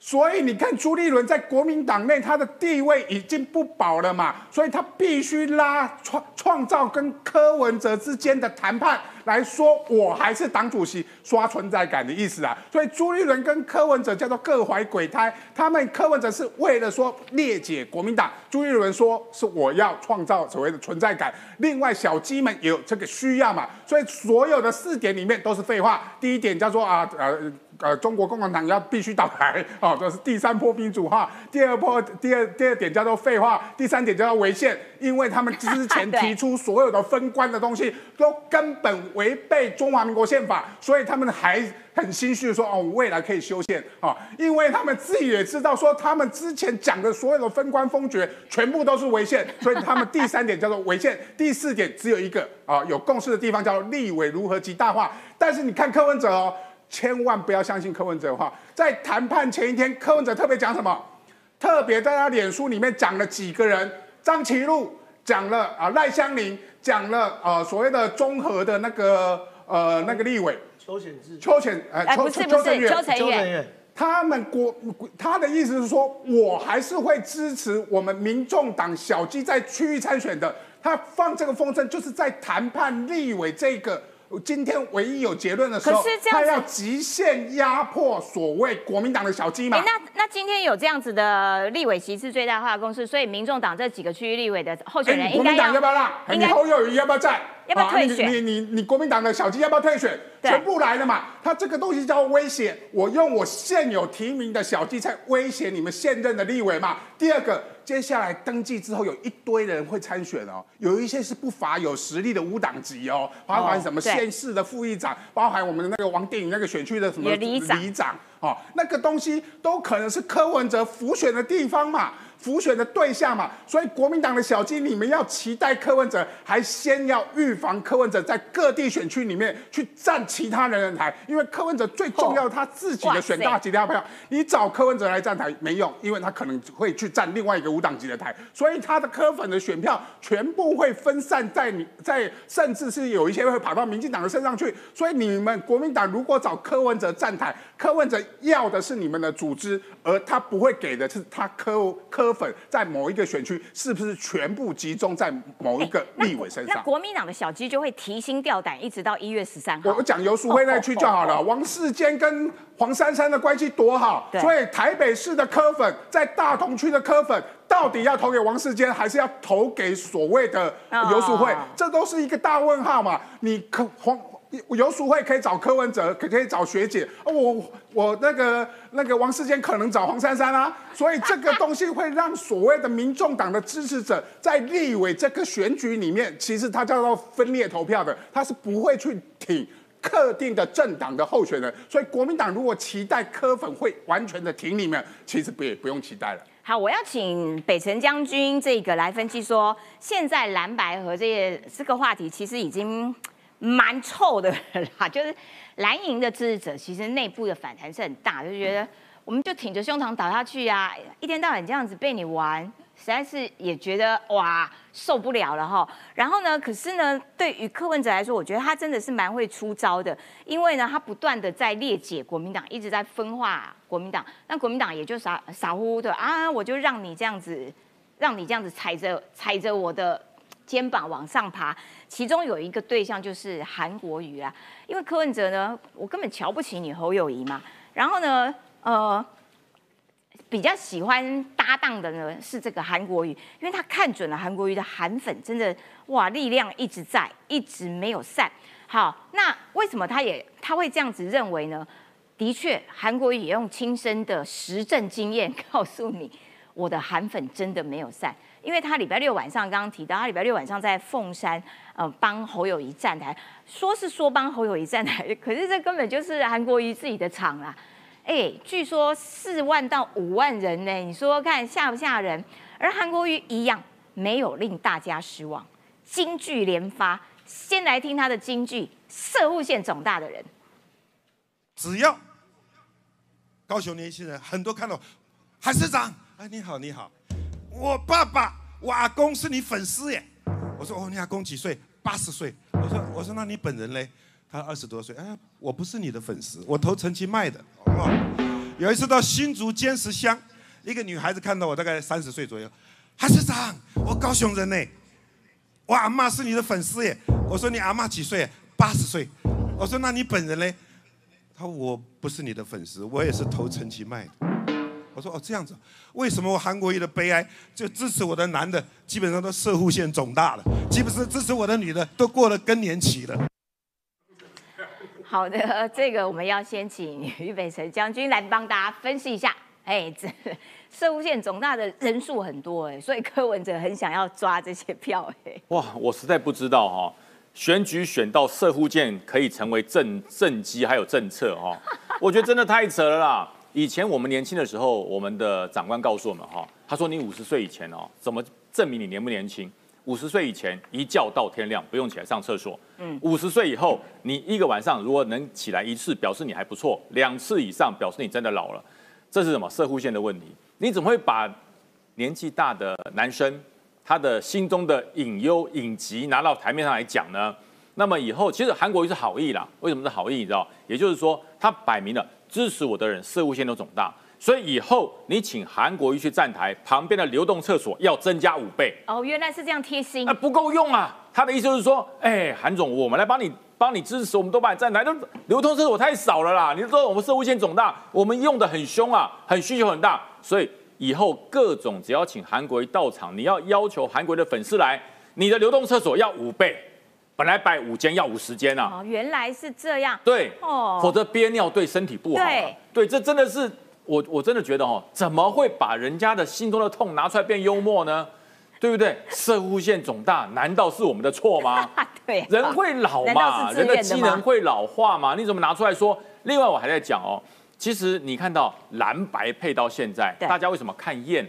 所以你看朱立伦在国民党内他的地位已经不保了嘛，所以他必须拉创创造跟柯文哲之间的谈判。来说，我还是党主席，刷存在感的意思啊。所以朱立伦跟柯文哲叫做各怀鬼胎。他们柯文哲是为了说裂解国民党，朱立伦说是我要创造所谓的存在感。另外小鸡们也有这个需要嘛。所以所有的四点里面都是废话。第一点叫做啊呃呃中国共产党要必须倒台哦，这是第三波民主化。第二波第二第二点叫做废话。第三点叫做违宪，因为他们之前 提出所有的分官的东西都根本。违背中华民国宪法，所以他们还很心虚的说：“哦，未来可以修宪啊！”因为他们自己也知道，说他们之前讲的所有的分官封爵全部都是违宪，所以他们第三点叫做违宪，第四点只有一个啊，有共识的地方叫做立委如何极大化。但是你看柯文哲哦，千万不要相信柯文哲的话，在谈判前一天，柯文哲特别讲什么？特别在他脸书里面讲了几个人：张其禄、讲了啊赖香林，讲了呃所谓的综合的那个呃那个立委。邱显志、邱显呃哎，不是不是，邱成远，邱成远，他们国他的意思是说，我还是会支持我们民众党小鸡在区域参选的。他放这个风声，就是在谈判立委这个今天唯一有结论的时候可是这，样他要极限压迫所谓国民党的小鸡嘛哎，。那那今天有这样子的立委席次最大化的公式，所以民众党这几个区域立委的候选人应该党要不要让？哎应该你侯友谊要不要在？要不要啊退选你你你你国民党的小鸡要不要退选？全部来了嘛？他这个东西叫威胁，我用我现有提名的小鸡在威胁你们现任的立委嘛。第二个，接下来登记之后有一堆人会参选哦，有一些是不乏有实力的无党籍哦，包含什么县市的副议长，包含我们的那个王定宇那个选区的什么里长里长哦，那个东西都可能是柯文哲浮选的地方嘛。浮选的对象嘛，所以国民党的小鸡，你们要期待柯文哲，还先要预防柯文哲在各地选区里面去站其他人的台，因为柯文哲最重要他自己的选大级的票，你找柯文哲来站台没用，因为他可能会去站另外一个无党籍的台，所以他的柯粉的选票全部会分散在你在，甚至是有一些会跑到民进党的身上去，所以你们国民党如果找柯文哲站台，柯文哲要的是你们的组织，而他不会给的是他柯柯粉在某一个选区是不是全部集中在某一个立委身那上。国民党的小鸡就会提心吊胆，一直到一月十三号我。讲游淑慧那区就好了。王世坚跟黄珊珊的关系多好，所以台北市的柯粉在大同区的柯粉到底要投给王世坚，还是要投给所谓的游淑慧？这都是一个大问号嘛。你柯黄。游淑慧可以找柯文哲，可可以找学姐，哦我我那个那个王世坚可能找黄珊珊啊，所以这个东西会让所谓的民众党的支持者在立委这个选举里面，其实他叫做分裂投票的，他是不会去挺特定的政党的候选人，所以国民党如果期待柯粉会完全的挺你们，其实不也不用期待了。好，我要请北辰将军这个来分析说，现在蓝白和这些这个话题其实已经蛮臭的了啦，就是蓝营的支持者其实内部的反弹是很大，就觉得我们就挺着胸膛倒下去啊，一天到晚这样子被你玩，实在是也觉得哇受不了了哈。然后呢，可是呢，对于柯文哲来说，我觉得他真的是蛮会出招的，因为呢，他不断的在裂解国民党，一直在分化国民党，那国民党也就傻傻乎乎的啊，我就让你这样子，让你这样子踩着踩着我的肩膀往上爬。其中有一个对象就是韩国瑜啊，因为柯文哲呢，我根本瞧不起你侯友谊嘛，然后呢，呃。比较喜欢搭档的呢是这个韩国瑜，因为他看准了韩国瑜的韩粉，真的哇力量一直在，一直没有散。好，那为什么他也他会这样子认为呢？的确，韩国瑜也用亲身的实证经验告诉你，我的韩粉真的没有散，因为他礼拜六晚上刚刚提到，他礼拜六晚上在凤山呃帮侯友谊站台，说是说帮侯友谊站台，可是这根本就是韩国瑜自己的场啦。哎，据说四万到五万人呢，你说看吓不吓人？而韩国瑜一样没有令大家失望，金句连发。先来听他的金句：社户线肿大的人，只要高雄年轻人很多看到韩市长，哎，你好，你好，我爸爸，我阿公是你粉丝耶。我说哦，你阿公几岁？八十岁。我说我说那你本人嘞？他二十多岁。哎，我不是你的粉丝，我投陈其迈的。哦，有一次到新竹尖石乡，一个女孩子看到我，大概三十岁左右，韩市长，我高雄人呢。我阿妈是你的粉丝耶。我说你阿妈几岁？八十岁。我说那你本人嘞？他说我不是你的粉丝，我也是投陈其迈的。我说哦这样子，为什么我韩国瑜的悲哀就支持我的男的基本上都射护腺肿大了，基本上支持我的女的都过了更年期了。好的，这个我们要先请俞北辰将军来帮大家分析一下。哎，这 射户线肿大的人数很多哎，所以柯文哲很想要抓这些票哎。哇，我实在不知道哈、选举选到射户键可以成为政政绩还有政策哈、我觉得真的太扯了啦。以前我们年轻的时候，我们的长官告诉我们哈、他说你五十岁以前哦，怎么证明你年不年轻？五十岁以前一觉到天亮，不用起来上厕所。嗯，五十岁以后，你一个晚上如果能起来一次，表示你还不错；两次以上，表示你真的老了。这是什么射户线的问题？你怎么会把年纪大的男生他的心中的隐忧隐疾拿到台面上来讲呢？那么以后其实韩国瑜是好意啦，为什么是好意？你知道？也就是说，他摆明了支持我的人社务线都肿大，所以以后你请韩国瑜去站台，旁边的流动厕所要增加五倍。哦，原来是这样贴心那、。不够用啊！他的意思就是说，哎、韩总，我们来帮你帮你支持，我们都帮你站台，都流通厕所太少了啦。你说我们社会线肿大，我们用的很凶啊，很需求很大，所以以后各种只要请韩国瑜到场，你要要求韩国瑜的粉丝来，你的流动厕所要五倍，本来摆五间要五十间啊。哦，原来是这样。对，哦否则憋尿对身体不好、啊。对对，这真的是我我真的觉得哦，怎么会把人家的心中的痛拿出来变幽默呢？对不对？射护线肿大，难道是我们的错吗？对，人会老嘛，人的机能会老化嘛？你怎么拿出来说？另外，我还在讲哦，其实你看到蓝白配到现在，大家为什么看厌？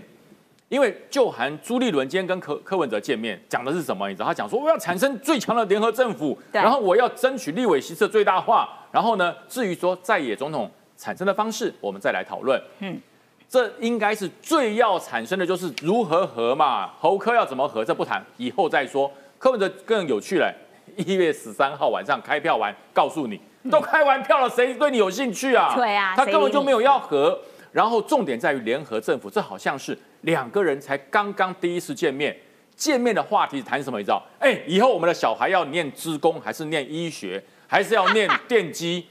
因为就韩朱立伦今天跟柯柯文哲见面，讲的是什么？你知道他讲说我要产生最强的联合政府，然后我要争取立委席次最大化，然后呢，至于说在野总统产生的方式，我们再来讨论。嗯，这应该是最要产生的就是如何和嘛，侯科要怎么和，这不谈，以后再说。柯文哲更有趣了，一月十三号晚上开票完，告诉你 都开完票了，谁对你有兴趣啊？对啊他根本就没有要和。然后重点在于联合政府，这好像是两个人才刚刚第一次见面，见面的话题谈什么？你知道？哎，以后我们的小孩要念职工，还是念医学，还是要念电机？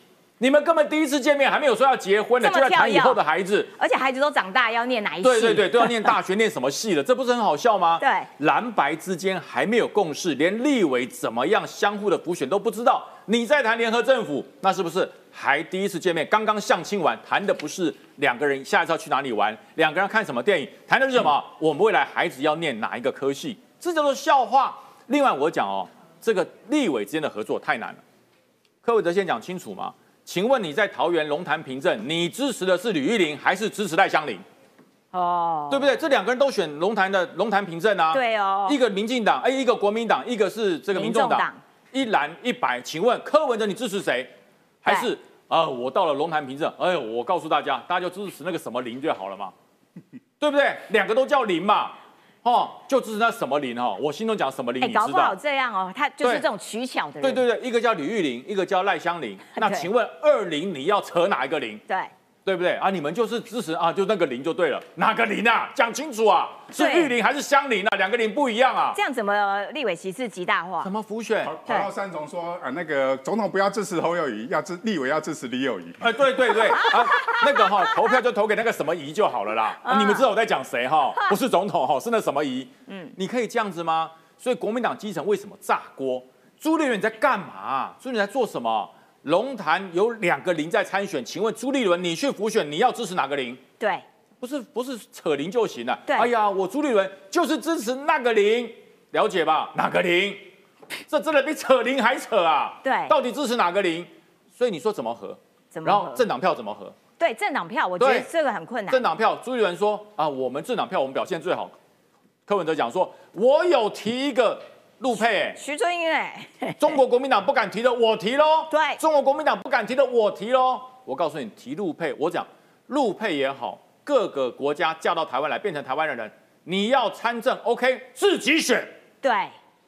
你们根本第一次见面还没有说要结婚呢，就在谈以后的孩子。而且孩子都长大，要念哪一系？对对对，都要念大学，念什么系了？这不是很好笑吗？对蓝白之间还没有共识，连立委怎么样相互的辅选都不知道。你在谈联合政府，那是不是还第一次见面？刚刚相亲完，谈的不是两个人下一次要去哪里玩，两个人看什么电影，谈的是什么？我们未来孩子要念哪一个科系？这叫做笑话。另外我讲哦，这个立委之间的合作太难了。柯文哲先讲清楚嘛？请问你在桃园龙潭平镇，你支持的是吕玉玲还是支持赖香林？哦，对不对？这两个人都选龙潭的龙潭平镇啊。对哦一个民进党，哎，一个国民党，一个是这个民众党众党，一蓝一白。请问柯文哲你支持谁？还是啊、我到了龙潭平镇，哎呦，我告诉大家，大家就支持那个什么林就好了嘛，对不对？两个都叫林嘛，哦，就支持那什么林哦。我心中讲什么林，哎，你知道？搞不好这样哦，他就是这种取巧的人。对对对，一个叫李玉林，一个叫赖香林。那请问二林你要扯哪一个林？对对不对啊？你们就是支持啊，就那个零就对了，哪个零啊？讲清楚啊，是对玉林还是香林啊？两个零不一样啊这。样怎么立委席次极大化怎？么浮选？跑跑到三总说啊，那个总统不要支持侯友谊，要支立委要支持李友谊。哎，对对对啊，那个哈、投票就投给那个什么仪就好了啦。啊、你们知道我在讲谁哈、不是总统哈、是那什么仪。嗯，你可以这样子吗？所以国民党基层为什么炸锅？朱立伦你在干嘛？朱立伦在做什么？龙潭有两个零在参选，请问朱立伦你去浮选，你要支持哪个零？对，不是不是扯零就行了。对哎呀，我朱立伦就是支持那个零，了解吧？哪个零？这真的比扯零还扯啊！对到底支持哪个零？所以你说怎么合？然后怎么合政党票怎么合？对政党票，我觉得对这个很困难政。党票，朱立伦说啊，我们政党票我们表现最好。柯文哲讲说，我有提一个陆配、欸，徐春英哎，中国国民党不敢提的，我提喽。对中国国民党不敢提的，我提喽。我告诉你，提陆配，我讲陆配也好，各个国家嫁到台湾来变成台湾的人，你要参政，OK，自己选，对，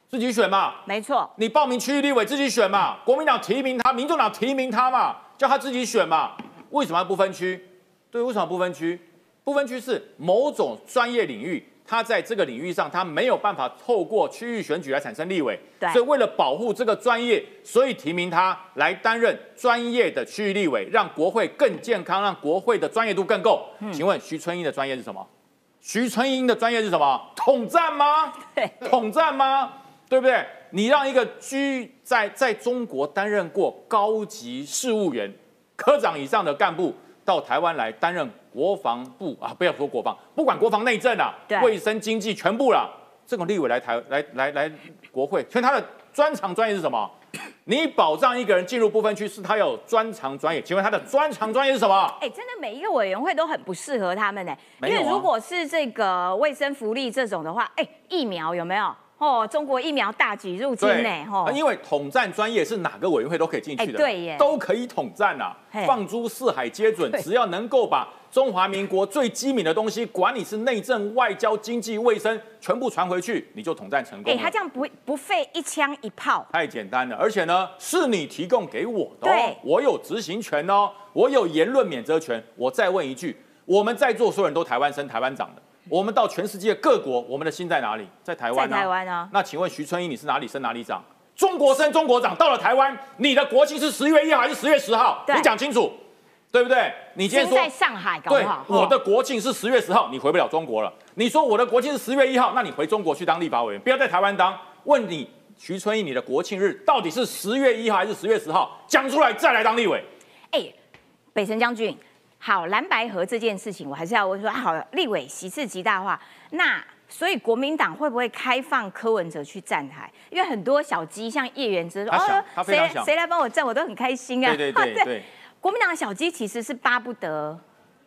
自己选嘛。没错，你报名区域立委自己选嘛，国民党提名他，民众党提名他嘛，叫他自己选嘛。为什么要不分区？对，为什么不分区？不分区是某种专业领域，他在这个领域上他没有办法透过区域选举来产生立委，对所以为了保护这个专业，所以提名他来担任专业的区域立委，让国会更健康，让国会的专业度更够。请问徐春英的专业是什么？徐春英的专业是什么？统战吗？统战吗？对不对？你让一个居在在中国担任过高级事务员、科长以上的干部到台湾来担任国防部啊，不要说国防，不管国防内政啊对，卫生经济全部啦。这种立委来台来来来国会，所以他的专长专业是什么？你保障一个人进入不分区，是他有专长专业。请问他的专长专业是什么？哎，真的每一个委员会都很不适合他们呢，因为如果是这个卫生福利这种的话，哎，疫苗有没有？哦，中国疫苗大举入境呢，吼。哦，因为统战专业是哪个委员会都可以进去的，哎对耶。都可以统战啊，放诸四海皆准，只要能够把中华民国最机敏的东西，管你是内政、外交、经济、卫生，全部传回去，你就统战成功哎，了。他这样不不费一枪一炮，太简单了，而且呢，是你提供给我的、哦，我有执行权哦，我有言论免责权。我再问一句，我们在座所有人都台湾生、台湾长的，我们到全世界各国，我们的心在哪里？在台湾、啊。在台湾啊那请问徐春英，你是哪里生哪里长？中国生中国长，到了台湾，你的国庆是十月一号还是十月十号？你讲清楚，对不对？你今天说在上海搞不对好，，我的国庆是十月十号，你回不了中国了。你说我的国庆是十月一号，那你回中国去当立法委员，不要在台湾当。问你徐春英，你的国庆日到底是十月一号还是十月十号？讲出来再来当立委。哎，北辰将军，好，蓝白河这件事情，我还是要问说，啊好，立委席次极大化，那所以国民党会不会开放柯文哲去站台？因为很多小鸡像叶元之说，他想他非常想谁谁来帮我站，我都很开心啊。对对 对对，国民党的小鸡其实是巴不得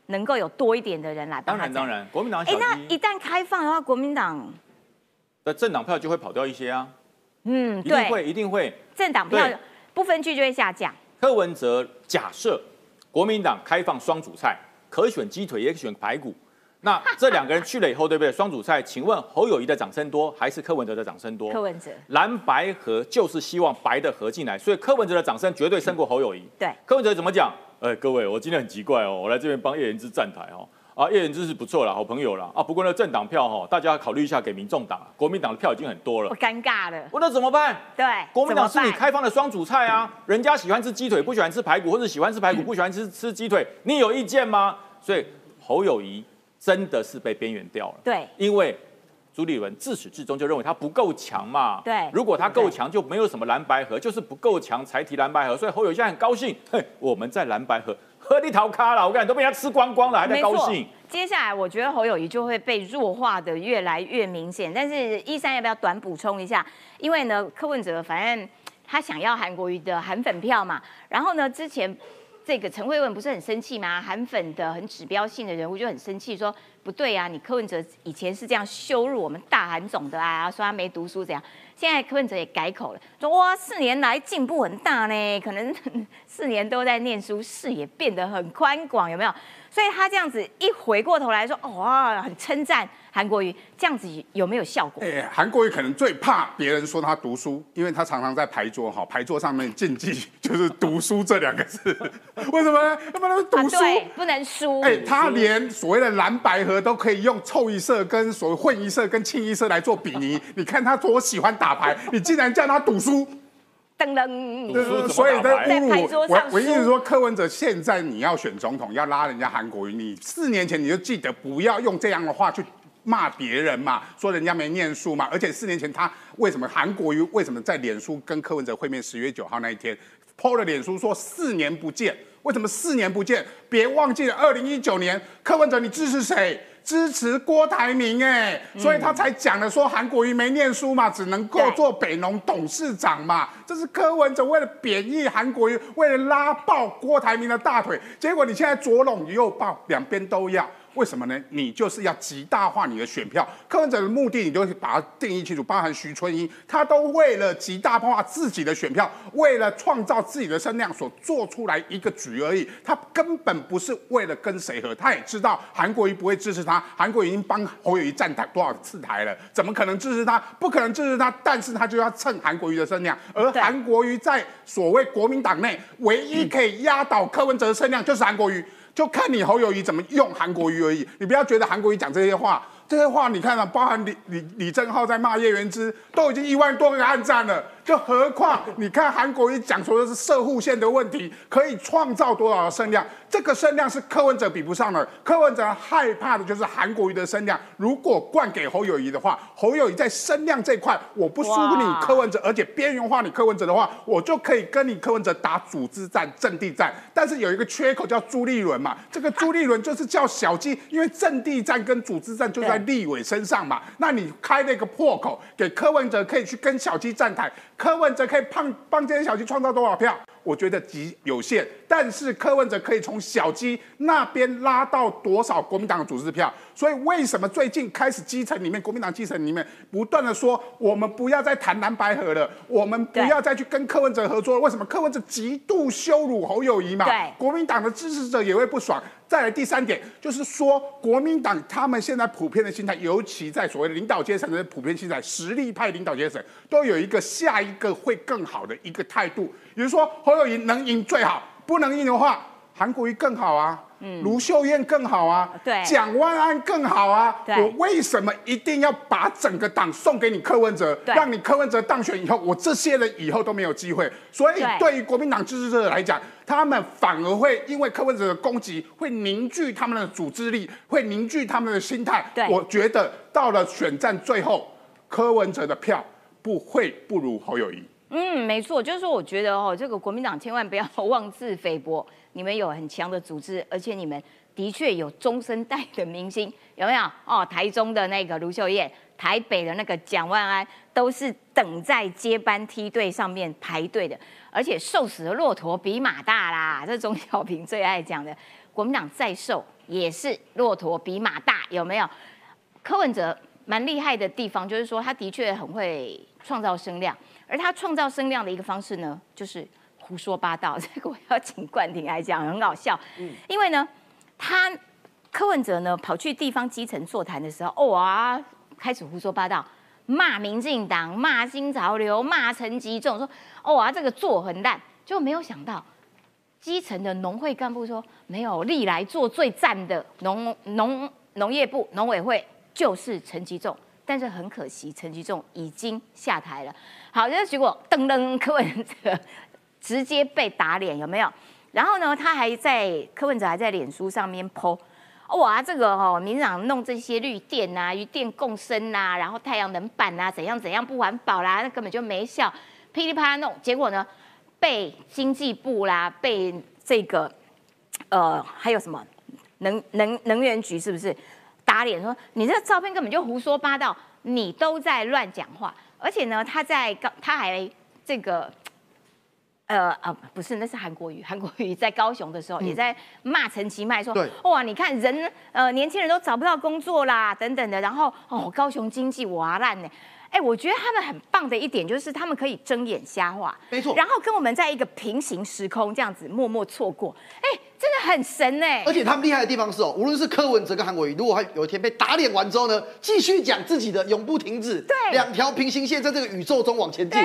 能够有多一点的人来帮他站。当然当。然，国民党哎那一旦开放的话，国民党，的政党票就会跑掉一些啊，嗯，一定会，一定会。政党票不分区就会下降。柯文哲假设国民党开放双主菜，可选鸡腿也可选排骨。那这两个人去了以后，对不对？双主菜，请问侯友谊的掌声多还是柯文哲的掌声多？柯文哲，蓝白合就是希望白的合进来，所以柯文哲的掌声绝对胜过侯友谊。对，柯文哲怎么讲？哎，各位，我今天很奇怪哦，我来这边帮叶元之站台哦。啊，叶元之是不错啦，好朋友啦。啊，不过呢政党票哈、哦，大家考虑一下给民众党，国民党的票已经很多了我。尴尬了。我那怎么办？对，国民党是你开放的双主菜啊，人家喜欢吃鸡腿，不喜欢吃排骨，或者喜欢吃排骨，不喜欢吃吃鸡腿，你有意见吗？所以侯友谊真的是被边缘掉了。对因为朱立伦自始至终就认为他不够强嘛。对如果他够强，就没有什么蓝白河，就是不够强才提蓝白河。所以侯友谊现在很高兴，嘿，我们在蓝白河喝地桃咖了，我感觉都被人家吃光光了，还在高兴。接下来，我觉得侯友谊就会被弱化的越来越明显。但是，一三要不要短补充一下？因为呢，柯文哲反正他想要韩国瑜的韩粉票嘛。然后呢，之前这个陈慧文不是很生气吗？韩粉的很指标性的人物就很生气，说不对啊，你柯文哲以前是这样羞辱我们大韩总的啊，说他没读书怎样。现在柯文哲也改口了，说哇，四年来进步很大呢，可能四年都在念书，视野变得很宽广，有没有？所以他这样子一回过头来说，哦哇，很称赞韩国瑜，这样子有没有效果？哎，韩国瑜可能最怕别人说他读书，因为他常常在牌桌哈，牌桌上面禁忌 就是读书这两个字。为什么呢？要不然啊，读书。对，不能输。哎，他连所谓的蓝白河都可以用凑一色跟所谓混一色跟清一色来做比拟。你看他多喜欢打牌，你竟然叫他赌书，噔噔，所以在我上。我意思是说，柯文哲现在你要选总统，要拉人家韩国瑜，你四年前你就记得不要用这样的话去骂别人嘛，说人家没念书嘛。而且四年前他为什么韩国瑜为什么在脸书跟柯文哲会面十月九号那一天，PO 了脸书说四年不见，为什么四年不见？别忘记了二零一九年柯文哲你支持谁？支持郭台铭哎，所以他才讲了说韩国瑜没念书嘛，只能够做北农董事长嘛。这是柯文哲为了贬义韩国瑜，为了拉爆郭台铭的大腿，结果你现在左拢右抱，两边都要。为什么呢？你就是要极大化你的选票。柯文哲的目的，你就把它定义清楚，包含徐春英，他都为了极大化自己的选票，为了创造自己的声量所做出来一个局而已。他根本不是为了跟谁合，他也知道韩国瑜不会支持他，韩国瑜已经帮侯友谊站台多少次台了，怎么可能支持他？不可能支持他，但是他就要蹭韩国瑜的声量，而韩国瑜在所谓国民党内唯一可以压倒柯文哲的声量就是韩国瑜。就看你侯友谊怎么用韩国瑜而已。你不要觉得韩国瑜讲这些话，这些话你看啊，包含李李李正浩在骂叶元之，都已经一万多个暗赞了，就何况你看韩国瑜讲说的是射护线的问题，可以创造多少的声量？这个声量是柯文哲比不上的。柯文哲害怕的就是韩国瑜的声量，如果灌给侯友谊的话，侯友谊在声量这块我不输你柯文哲，而且边缘化你柯文哲的话，我就可以跟你柯文哲打组织战、阵地战。但是有一个缺口叫朱立伦嘛，这个朱立伦就是叫小鸡，因为阵地战跟组织战就在立委身上嘛。那你开了一个破口，给柯文哲可以去跟小鸡站台，柯文哲可以帮帮这些小区创造多少票？我觉得极有限，但是柯文哲可以从小鸡那边拉到多少国民党的组织票？所以为什么最近开始基层里面，国民党基层里面不断的说，我们不要再谈蓝白河了，我们不要再去跟柯文哲合作了？为什么柯文哲极度羞辱侯友谊嘛？对国民党的支持者也会不爽。再来第三点，就是说国民党他们现在普遍的心态，尤其在所谓的领导阶层的普遍心态，实力派领导阶层都有一个下一个会更好的一个态度，比如说侯友谊能赢最好，不能赢的话，韩国瑜更好啊。卢秀燕更好啊，对蒋万安更好啊，对我为什么一定要把整个党送给你柯文哲，对让你柯文哲当选以后，我这些人以后都没有机会？所以对对于国民党支持者来讲，他们反而会因为柯文哲的攻击，会凝聚他们的组织力，会凝聚他们的心态。对我觉得到了选战最后，柯文哲的票不会不如侯友谊。嗯，没错，就是说，我觉得哦，这个国民党千万不要 妄自菲薄，你们有很强的组织，而且你们的确有中生代的明星，有没有？哦，台中的那个卢秀燕，台北的那个蒋万安，都是等在接班梯队上面排队的，而且瘦死的骆驼比马大啦，这钟小平最爱讲的，国民党再瘦也是骆驼比马大，有没有？柯文哲蛮厉害的地方，就是说他的确很会创造声量，而他创造声量的一个方式呢，就是胡说八道。这个我要请冠廷来讲，很搞笑。因为呢，他柯文哲呢跑去地方基层座谈的时候，哦啊，开始胡说八道，骂民进党，骂新潮流，骂陈吉仲，说哦啊这个做很烂，就没有想到。基层的农会干部说，没有，历来做最赞的农农农业部农委会就是陈吉仲，但是很可惜，陈菊仲已经下台了。好，这结果噔噔，柯文哲直接被打脸，有没有？然后呢，他还在柯文哲还在脸书上面 po，哇，这个哦，民进党弄这些绿电呐、与电共生呐、然后太阳能板呐、怎样怎样不环保啦，那根本就没效，噼里啪啦弄，结果呢，被经济部啦，被这个呃还有什么能能能源局是不是打脸说你这个照片根本就胡说八道，你都在乱讲话，而且呢，他在高他还这个。呃啊，不是，那是韩国瑜。韩国瑜在高雄的时候，也在骂陈其迈说对：“哇，你看人呃年轻人都找不到工作啦，等等的。然后哦，高雄经济瓦烂呢。哎，我觉得他们很棒的一点就是他们可以睁眼瞎话，没错然后跟我们在一个平行时空这样子默默错过，哎，真的很神哎而。且他们厉害的地方是哦，无论是柯文哲跟韩国瑜，如果他有一天被打脸完之后呢，继续讲自己的永不停止，对两条平行线在这个宇宙中往前进。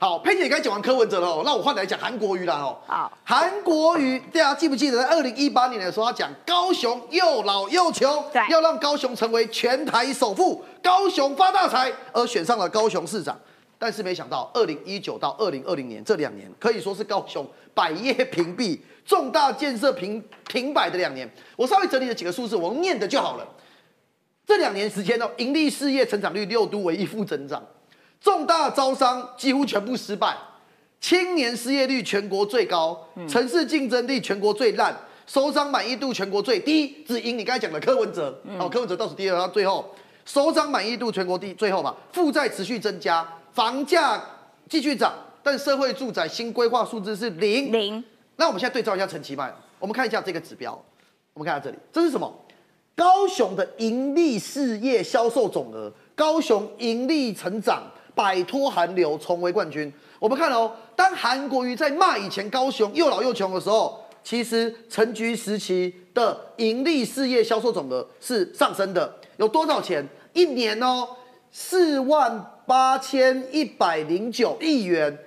好，佩姐刚才讲完柯文哲了哦，那我换来讲韩国瑜了哦。好，韩国瑜，大家记不记得在二零一八年的时候，他讲高雄又老又穷对，要让高雄成为全台首富，高雄发大财，而选上了高雄市长。但是没想到，二零一九到二零二零年这两年，可以说是高雄百业屏蔽、重大建设停停摆的两年。我稍微整理了几个数字，我念的就好了。这两年时间呢，盈利事业成长率六都唯一负增长，重大招商几乎全部失败，青年失业率全国最高，城市竞争力全国最烂，首长满意度全国最低，只赢你刚才讲的柯文哲，哦，柯文哲倒数第二，然后最后。首长满意度全国第最后嘛，负债持续增加，房价继续涨，但社会住宅新规划数字是零。零那我们现在对照一下陈其迈，我们看一下这个指标，我们看下这里，这是什么？高雄的盈利事业销售总额，高雄盈利成长，摆脱寒流，重回冠军。我们看哦，当韩国瑜在骂以前高雄又老又穷的时候，其实陈局时期的盈利事业销售总额是上升的，有多少钱？一年哦，四万八千一百零九亿元。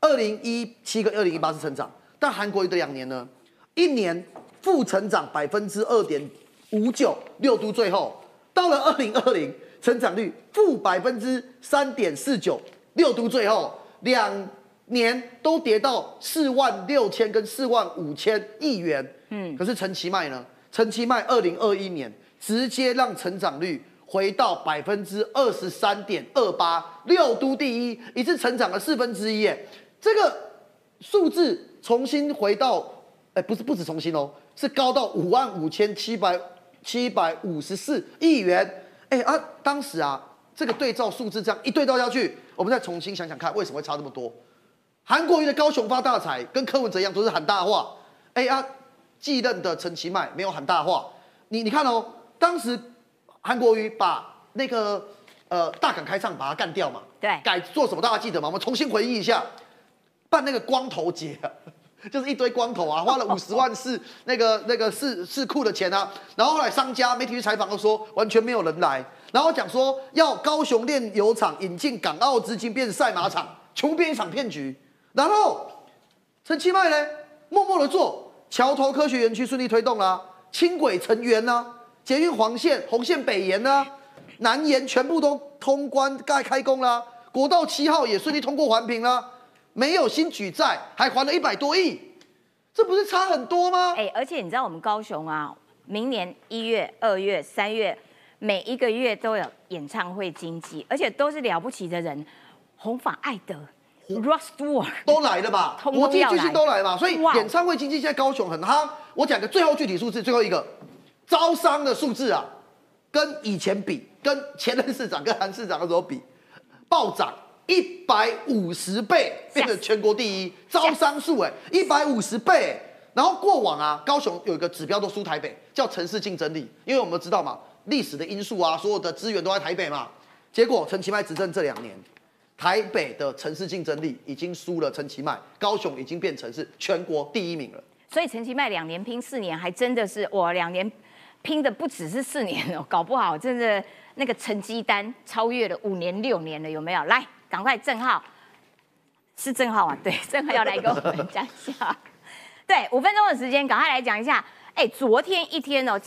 二零一七跟二零一八是成长，但韩国瑜的两年呢，一年负成长百分之二点五九，六都最后到了二零二零，成长率负百分之三点四九，六都最后两年都跌到四万六千跟四万五千亿元。嗯，可是陈其迈呢？陈其迈二零二一年直接让成长率回到百分之二十三点二八，六都第一，一次成长了四分之一，耶！这个数字重新回到，哎，不是不止重新哦，是高到五万五千七百七百五十四亿元，哎啊，当时啊，这个对照数字这样一对照下去，我们再重新想想看，为什么会差这么多？韩国瑜的高雄发大财，跟柯文哲一样，都是喊大话。哎啊，继任的陈其迈没有喊大话。你你看哦，当时韩国瑜把那个呃大港开唱把它干掉嘛，对改做什么大家记得吗？我们重新回忆一下，办那个光头节，啊 就是一堆光头啊，花了 五十万是那个那个市市库的钱啊。然后后来商家媒体去采访都说完全没有人来，然后讲说要高雄炼油厂引进港澳资金变赛马场，全部变一场骗局。然后陈其迈呢，默默的做，桥头科学园区顺利推动啦、轻轨成员呢、捷运黄线、红线北延呢、南延全部都通关盖开工啦、国道七号也顺利通过环评啦，没有新举债，还还了一百多亿，这不是差很多吗？哎、而且你知道我们高雄啊，明年一月、二月、三月，每一个月都有演唱会经济，而且都是了不起的人，红发艾德、Ross Stewart，都来了吧，通通国际巨星都来嘛，所以演唱会经济现在高雄很夯。我讲个最后具体数字，最后一个招商的数字啊，跟以前比，跟前任市长跟韩市长的时候比，暴涨一百五十倍，变成全国第一招商数哎，一百五十倍哎。然后过往啊，高雄有一个指标都输台北，叫城市竞争力，因为我们知道嘛，历史的因素啊，所有的资源都在台北嘛。结果陈其迈执政这两年，台北的城市竞争力已经输了陈其迈，高雄已经变成是全国第一名了。所以陈其迈两年拼四年，还真的是我，两年拼的不只是四年哦，搞不好真的那个成绩单超越了五年六年了，有没有？来，赶快正浩，是正浩啊，对，正浩要来跟我们讲一下。对，五分钟的时间，赶快来讲一下。哎，昨天一天哦，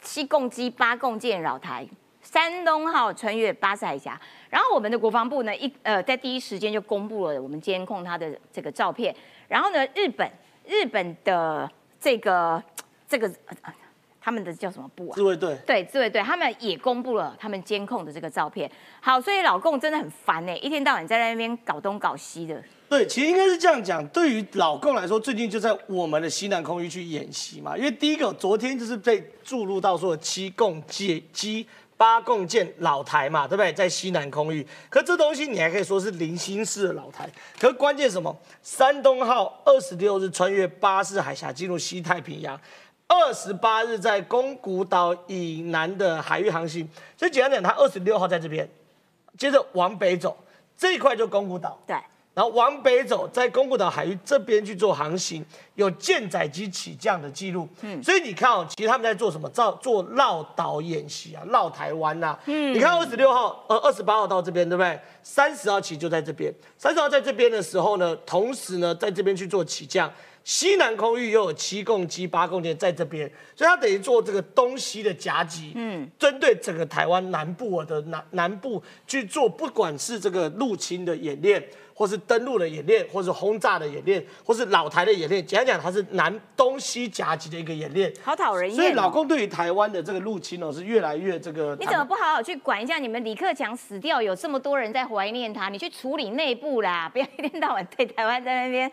七共机八共建扰台，山东号穿越巴士海峡，然后我们的国防部呢一呃在第一时间就公布了我们监控它的这个照片，然后呢日本日本的这个这个他们的叫什么部啊自？卫队。对，自卫队他们也公布了他们监控的这个照片。好，所以老共真的很烦呢，一天到晚在那边搞东搞西的。对，其实应该是这样讲。对于老共来说，最近就在我们的西南空域去演习嘛。因为第一个，昨天就是被注入到说七共建机八共建老台嘛，对不对？在西南空域，可这东西你还可以说是零星式的老台。可关键是什么？山东号二十六日穿越巴士海峡进入西太平洋。二十八日在宫古岛以南的海域航行，所以简单讲，它二十六号在这边，接着往北走，这一块就宫古岛，对，然后往北走，在宫古岛海域这边去做航行，有舰载机起降的记录。嗯，所以你看哦，其实他们在做什么？造做绕岛演习啊，绕台湾呐、嗯，你看二十六号，呃，二十八号到这边，对不对？三十号起就在这边，三十号在这边的时候呢，同时呢，在这边去做起降。西南空域又有七共机、八共舰在这边，所以它等于做这个东西的夹击，嗯，针对整个台湾南部的南南部去做，不管是这个入侵的演练，或是登陆的演练，或是轰炸的演练，或是老台的演练，简单讲，它是南东西夹击的一个演练。好讨人厌、哦。所以老公对于台湾的这个入侵哦，是越来越这个。你怎么不好好去管一下？你们李克强死掉，有这么多人在怀念他，你去处理内部啦，不要一天到晚对台湾在那边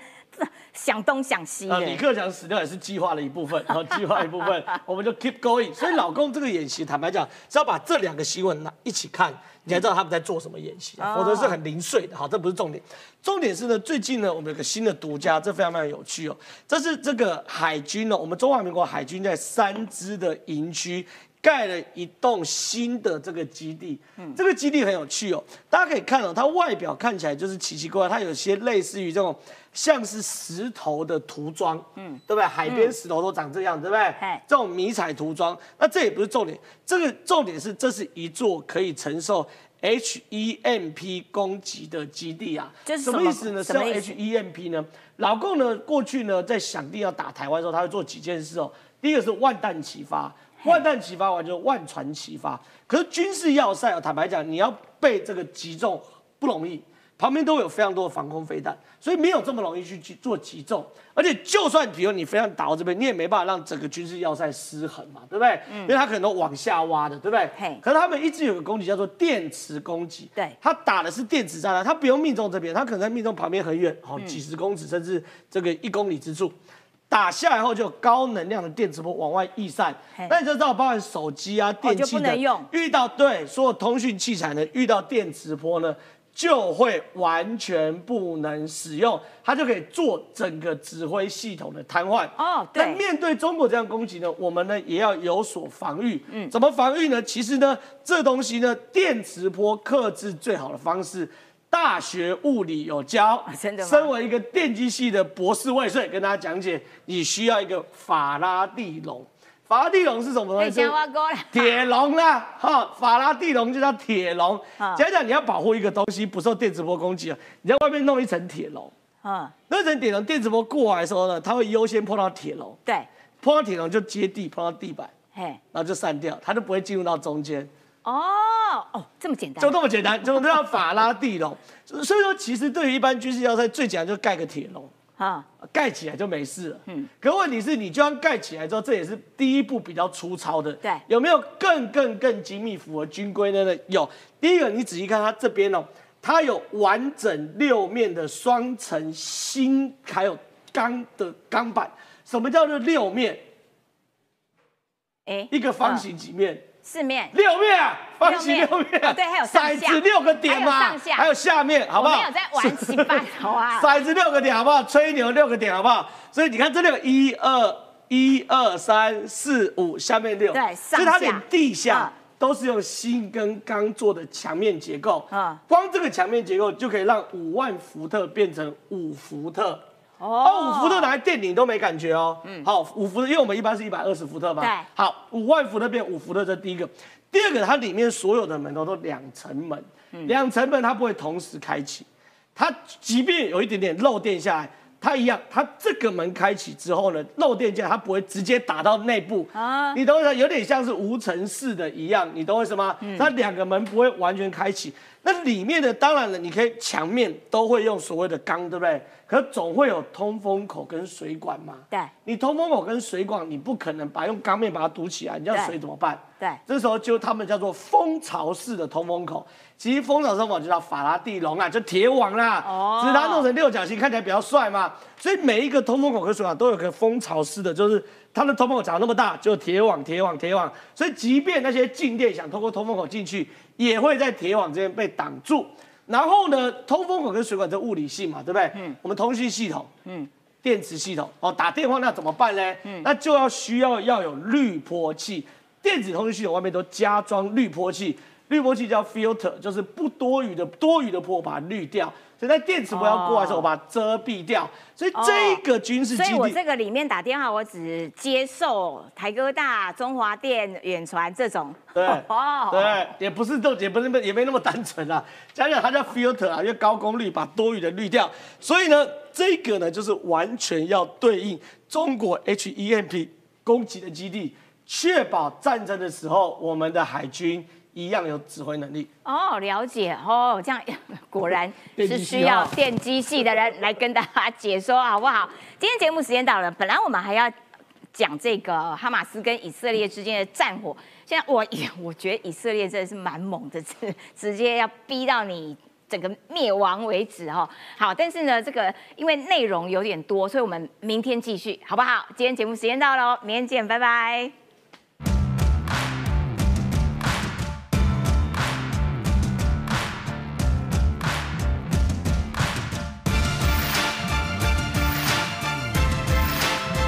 想东想西的。啊，李克强死掉也是计划的一部分，然 后计划一部分，我们就 keep going。所以老公这个演习，坦白讲，是要把这两个新闻拿一起看，你还知道他们在做什么演习，啊否则是很零碎的。好，这不是重点，重点是呢，最近呢，我们有个新的独家，这非常非常有趣哦。这是这个海军呢，我们中华民国海军在三支的营区。盖了一栋新的这个基地，这个基地很有趣哦，大家可以看哦，它外表看起来就是奇奇怪怪，它有些类似于这种像是石头的涂装，嗯，对不对？海边石头都长这样，对不对嘿？这种迷彩涂装，那这也不是重点，这个重点是这是一座可以承受 HEMP 攻击的基地啊，这是什么什么意思呢？什么 HEMP 呢？老共呢过去呢在想定要打台湾的时候，他会做几件事哦。第一个是万弹齐发，万弹齐发完就是万船齐发。可是军事要塞哦，坦白讲，你要被这个击中不容易，旁边都有非常多的防空飞弹，所以没有这么容易去去做击中。而且就算比如你飞弹打到这边，你也没办法让整个军事要塞失衡嘛，对不对？因为它可能都往下挖的，对不对嘿？可是他们一直有个攻击叫做电磁攻击，对他打的是电磁炸弹，他不用命中这边，他可能在命中旁边很远，好嗯几十公尺甚至这个一公里之处。打下来后就高能量的电磁波往外溢散，那你就知道，包含手机啊、电器的，遇到对所有通讯器材呢，遇到电磁波呢，就会完全不能使用，它就可以做整个指挥系统的瘫痪。哦对那面对中国这样攻击呢，我们呢也要有所防御。嗯，怎么防御呢？其实呢，这东西呢，电磁波克制最好的方式。大学物理有教，真的吗身为一个电机系的博士未遂，跟大家讲解，你需要一个法拉第笼。法拉第笼是什么东西？铁笼啦，哈，法拉第笼就叫铁笼啊。讲讲你要保护一个东西不受电磁波攻击啊，你在外面弄一层铁笼，嗯，那层铁笼电磁波过来的时候呢，它会优先碰到铁笼，对，碰到铁笼就接地，碰到地板，嘿，然后就散掉，它就不会进入到中间。哦哦，这么简单就，这么简单，就叫法拉第笼。所以说，其实对于一般军事要塞，最简单就盖个铁笼，啊，盖起来就没事了。嗯，可问题是，你就算盖起来之后，这也是第一步比较粗糙的。对有没有更更更精密、符合军规的呢？有。第一个，你仔细看它这边哦，它有完整六面的双层锌还有钢的钢板。什么叫做六面？哎，一个方嗯形几面？四面，六面啊，方形六六面对还有上骰子六个点嘛，还有上下。还有下面，好不好？没有在玩七八好啊。骰子六个点，好不好？吹牛六个点，好不好？所以你看这里有一二一二三四五，下面六，对所以它上下连地下嗯。都是用锌跟钢做的墙面结构，嗯。光这个墙面结构就可以让五万伏特变成五伏特。哦哦，五伏特拿来电你都没感觉哦。嗯，好，五伏特，因为我们一般是一百二十伏特嘛。对好，五万伏特变五伏特，这第一个。第二个，它里面所有的门都都两层门，嗯两层门它不会同时开启，它即便有一点点漏电下来，它一样，它这个门开启之后呢，漏电下来它不会直接打到内部啊你懂我意思？有点像是无尘室的一样，你懂我意思吗？嗯它两个门不会完全开启，那里面的当然了，你可以墙面都会用所谓的钢，对不对？可总会有通风口跟水管嘛。对你通风口跟水管，你不可能把用钢面把它堵起来，你要水怎么办？对这时候就他们叫做蜂巢式的通风口。其实蜂巢通风口就叫法拉第笼啊，就铁网啦。哦只是它弄成六角形，看起来比较帅嘛。所以每一个通风口跟水管都有个蜂巢式的，就是它的通风口长那么大，就铁网、铁网、铁网。所以即便那些静电想通过通风口进去，也会在铁网这边被挡住。然后呢，通风口跟水管这物理性嘛，对不对？嗯。我们通讯系统，嗯，电池系统，哦，打电话那怎么办呢？嗯，那就要需要要有滤波器，电子通讯系统外面都加装滤波器，滤波器叫 filter，就是不多余的多余的波把它滤掉。所以在电磁波要过来的时候，哦我把它遮蔽掉。所以这个军事所以我基地，这个里面打电话，我只接受台哥大、中华电、远传这种。对哦，对，也不是都也不是也没那么单纯啊。讲讲它叫 filter 啊，因为高功率把多余的滤掉。所以呢，这个呢就是完全要对应中国 HEMP 攻击的基地，确保战争的时候我们的海军一样有指挥能力。哦，了解哦，这样果然 是需要哦电机系的人来跟大家解说，好不好？今天节目时间到了，本来我们还要讲这个哈马斯跟以色列之间的战火，现在我 我觉得以色列真的是蛮猛的，直直接要逼到你。整个灭亡为止哈，好，但是呢，这个因为内容有点多，所以我们明天继续，好不好？今天节目时间到喽，明天见，拜拜。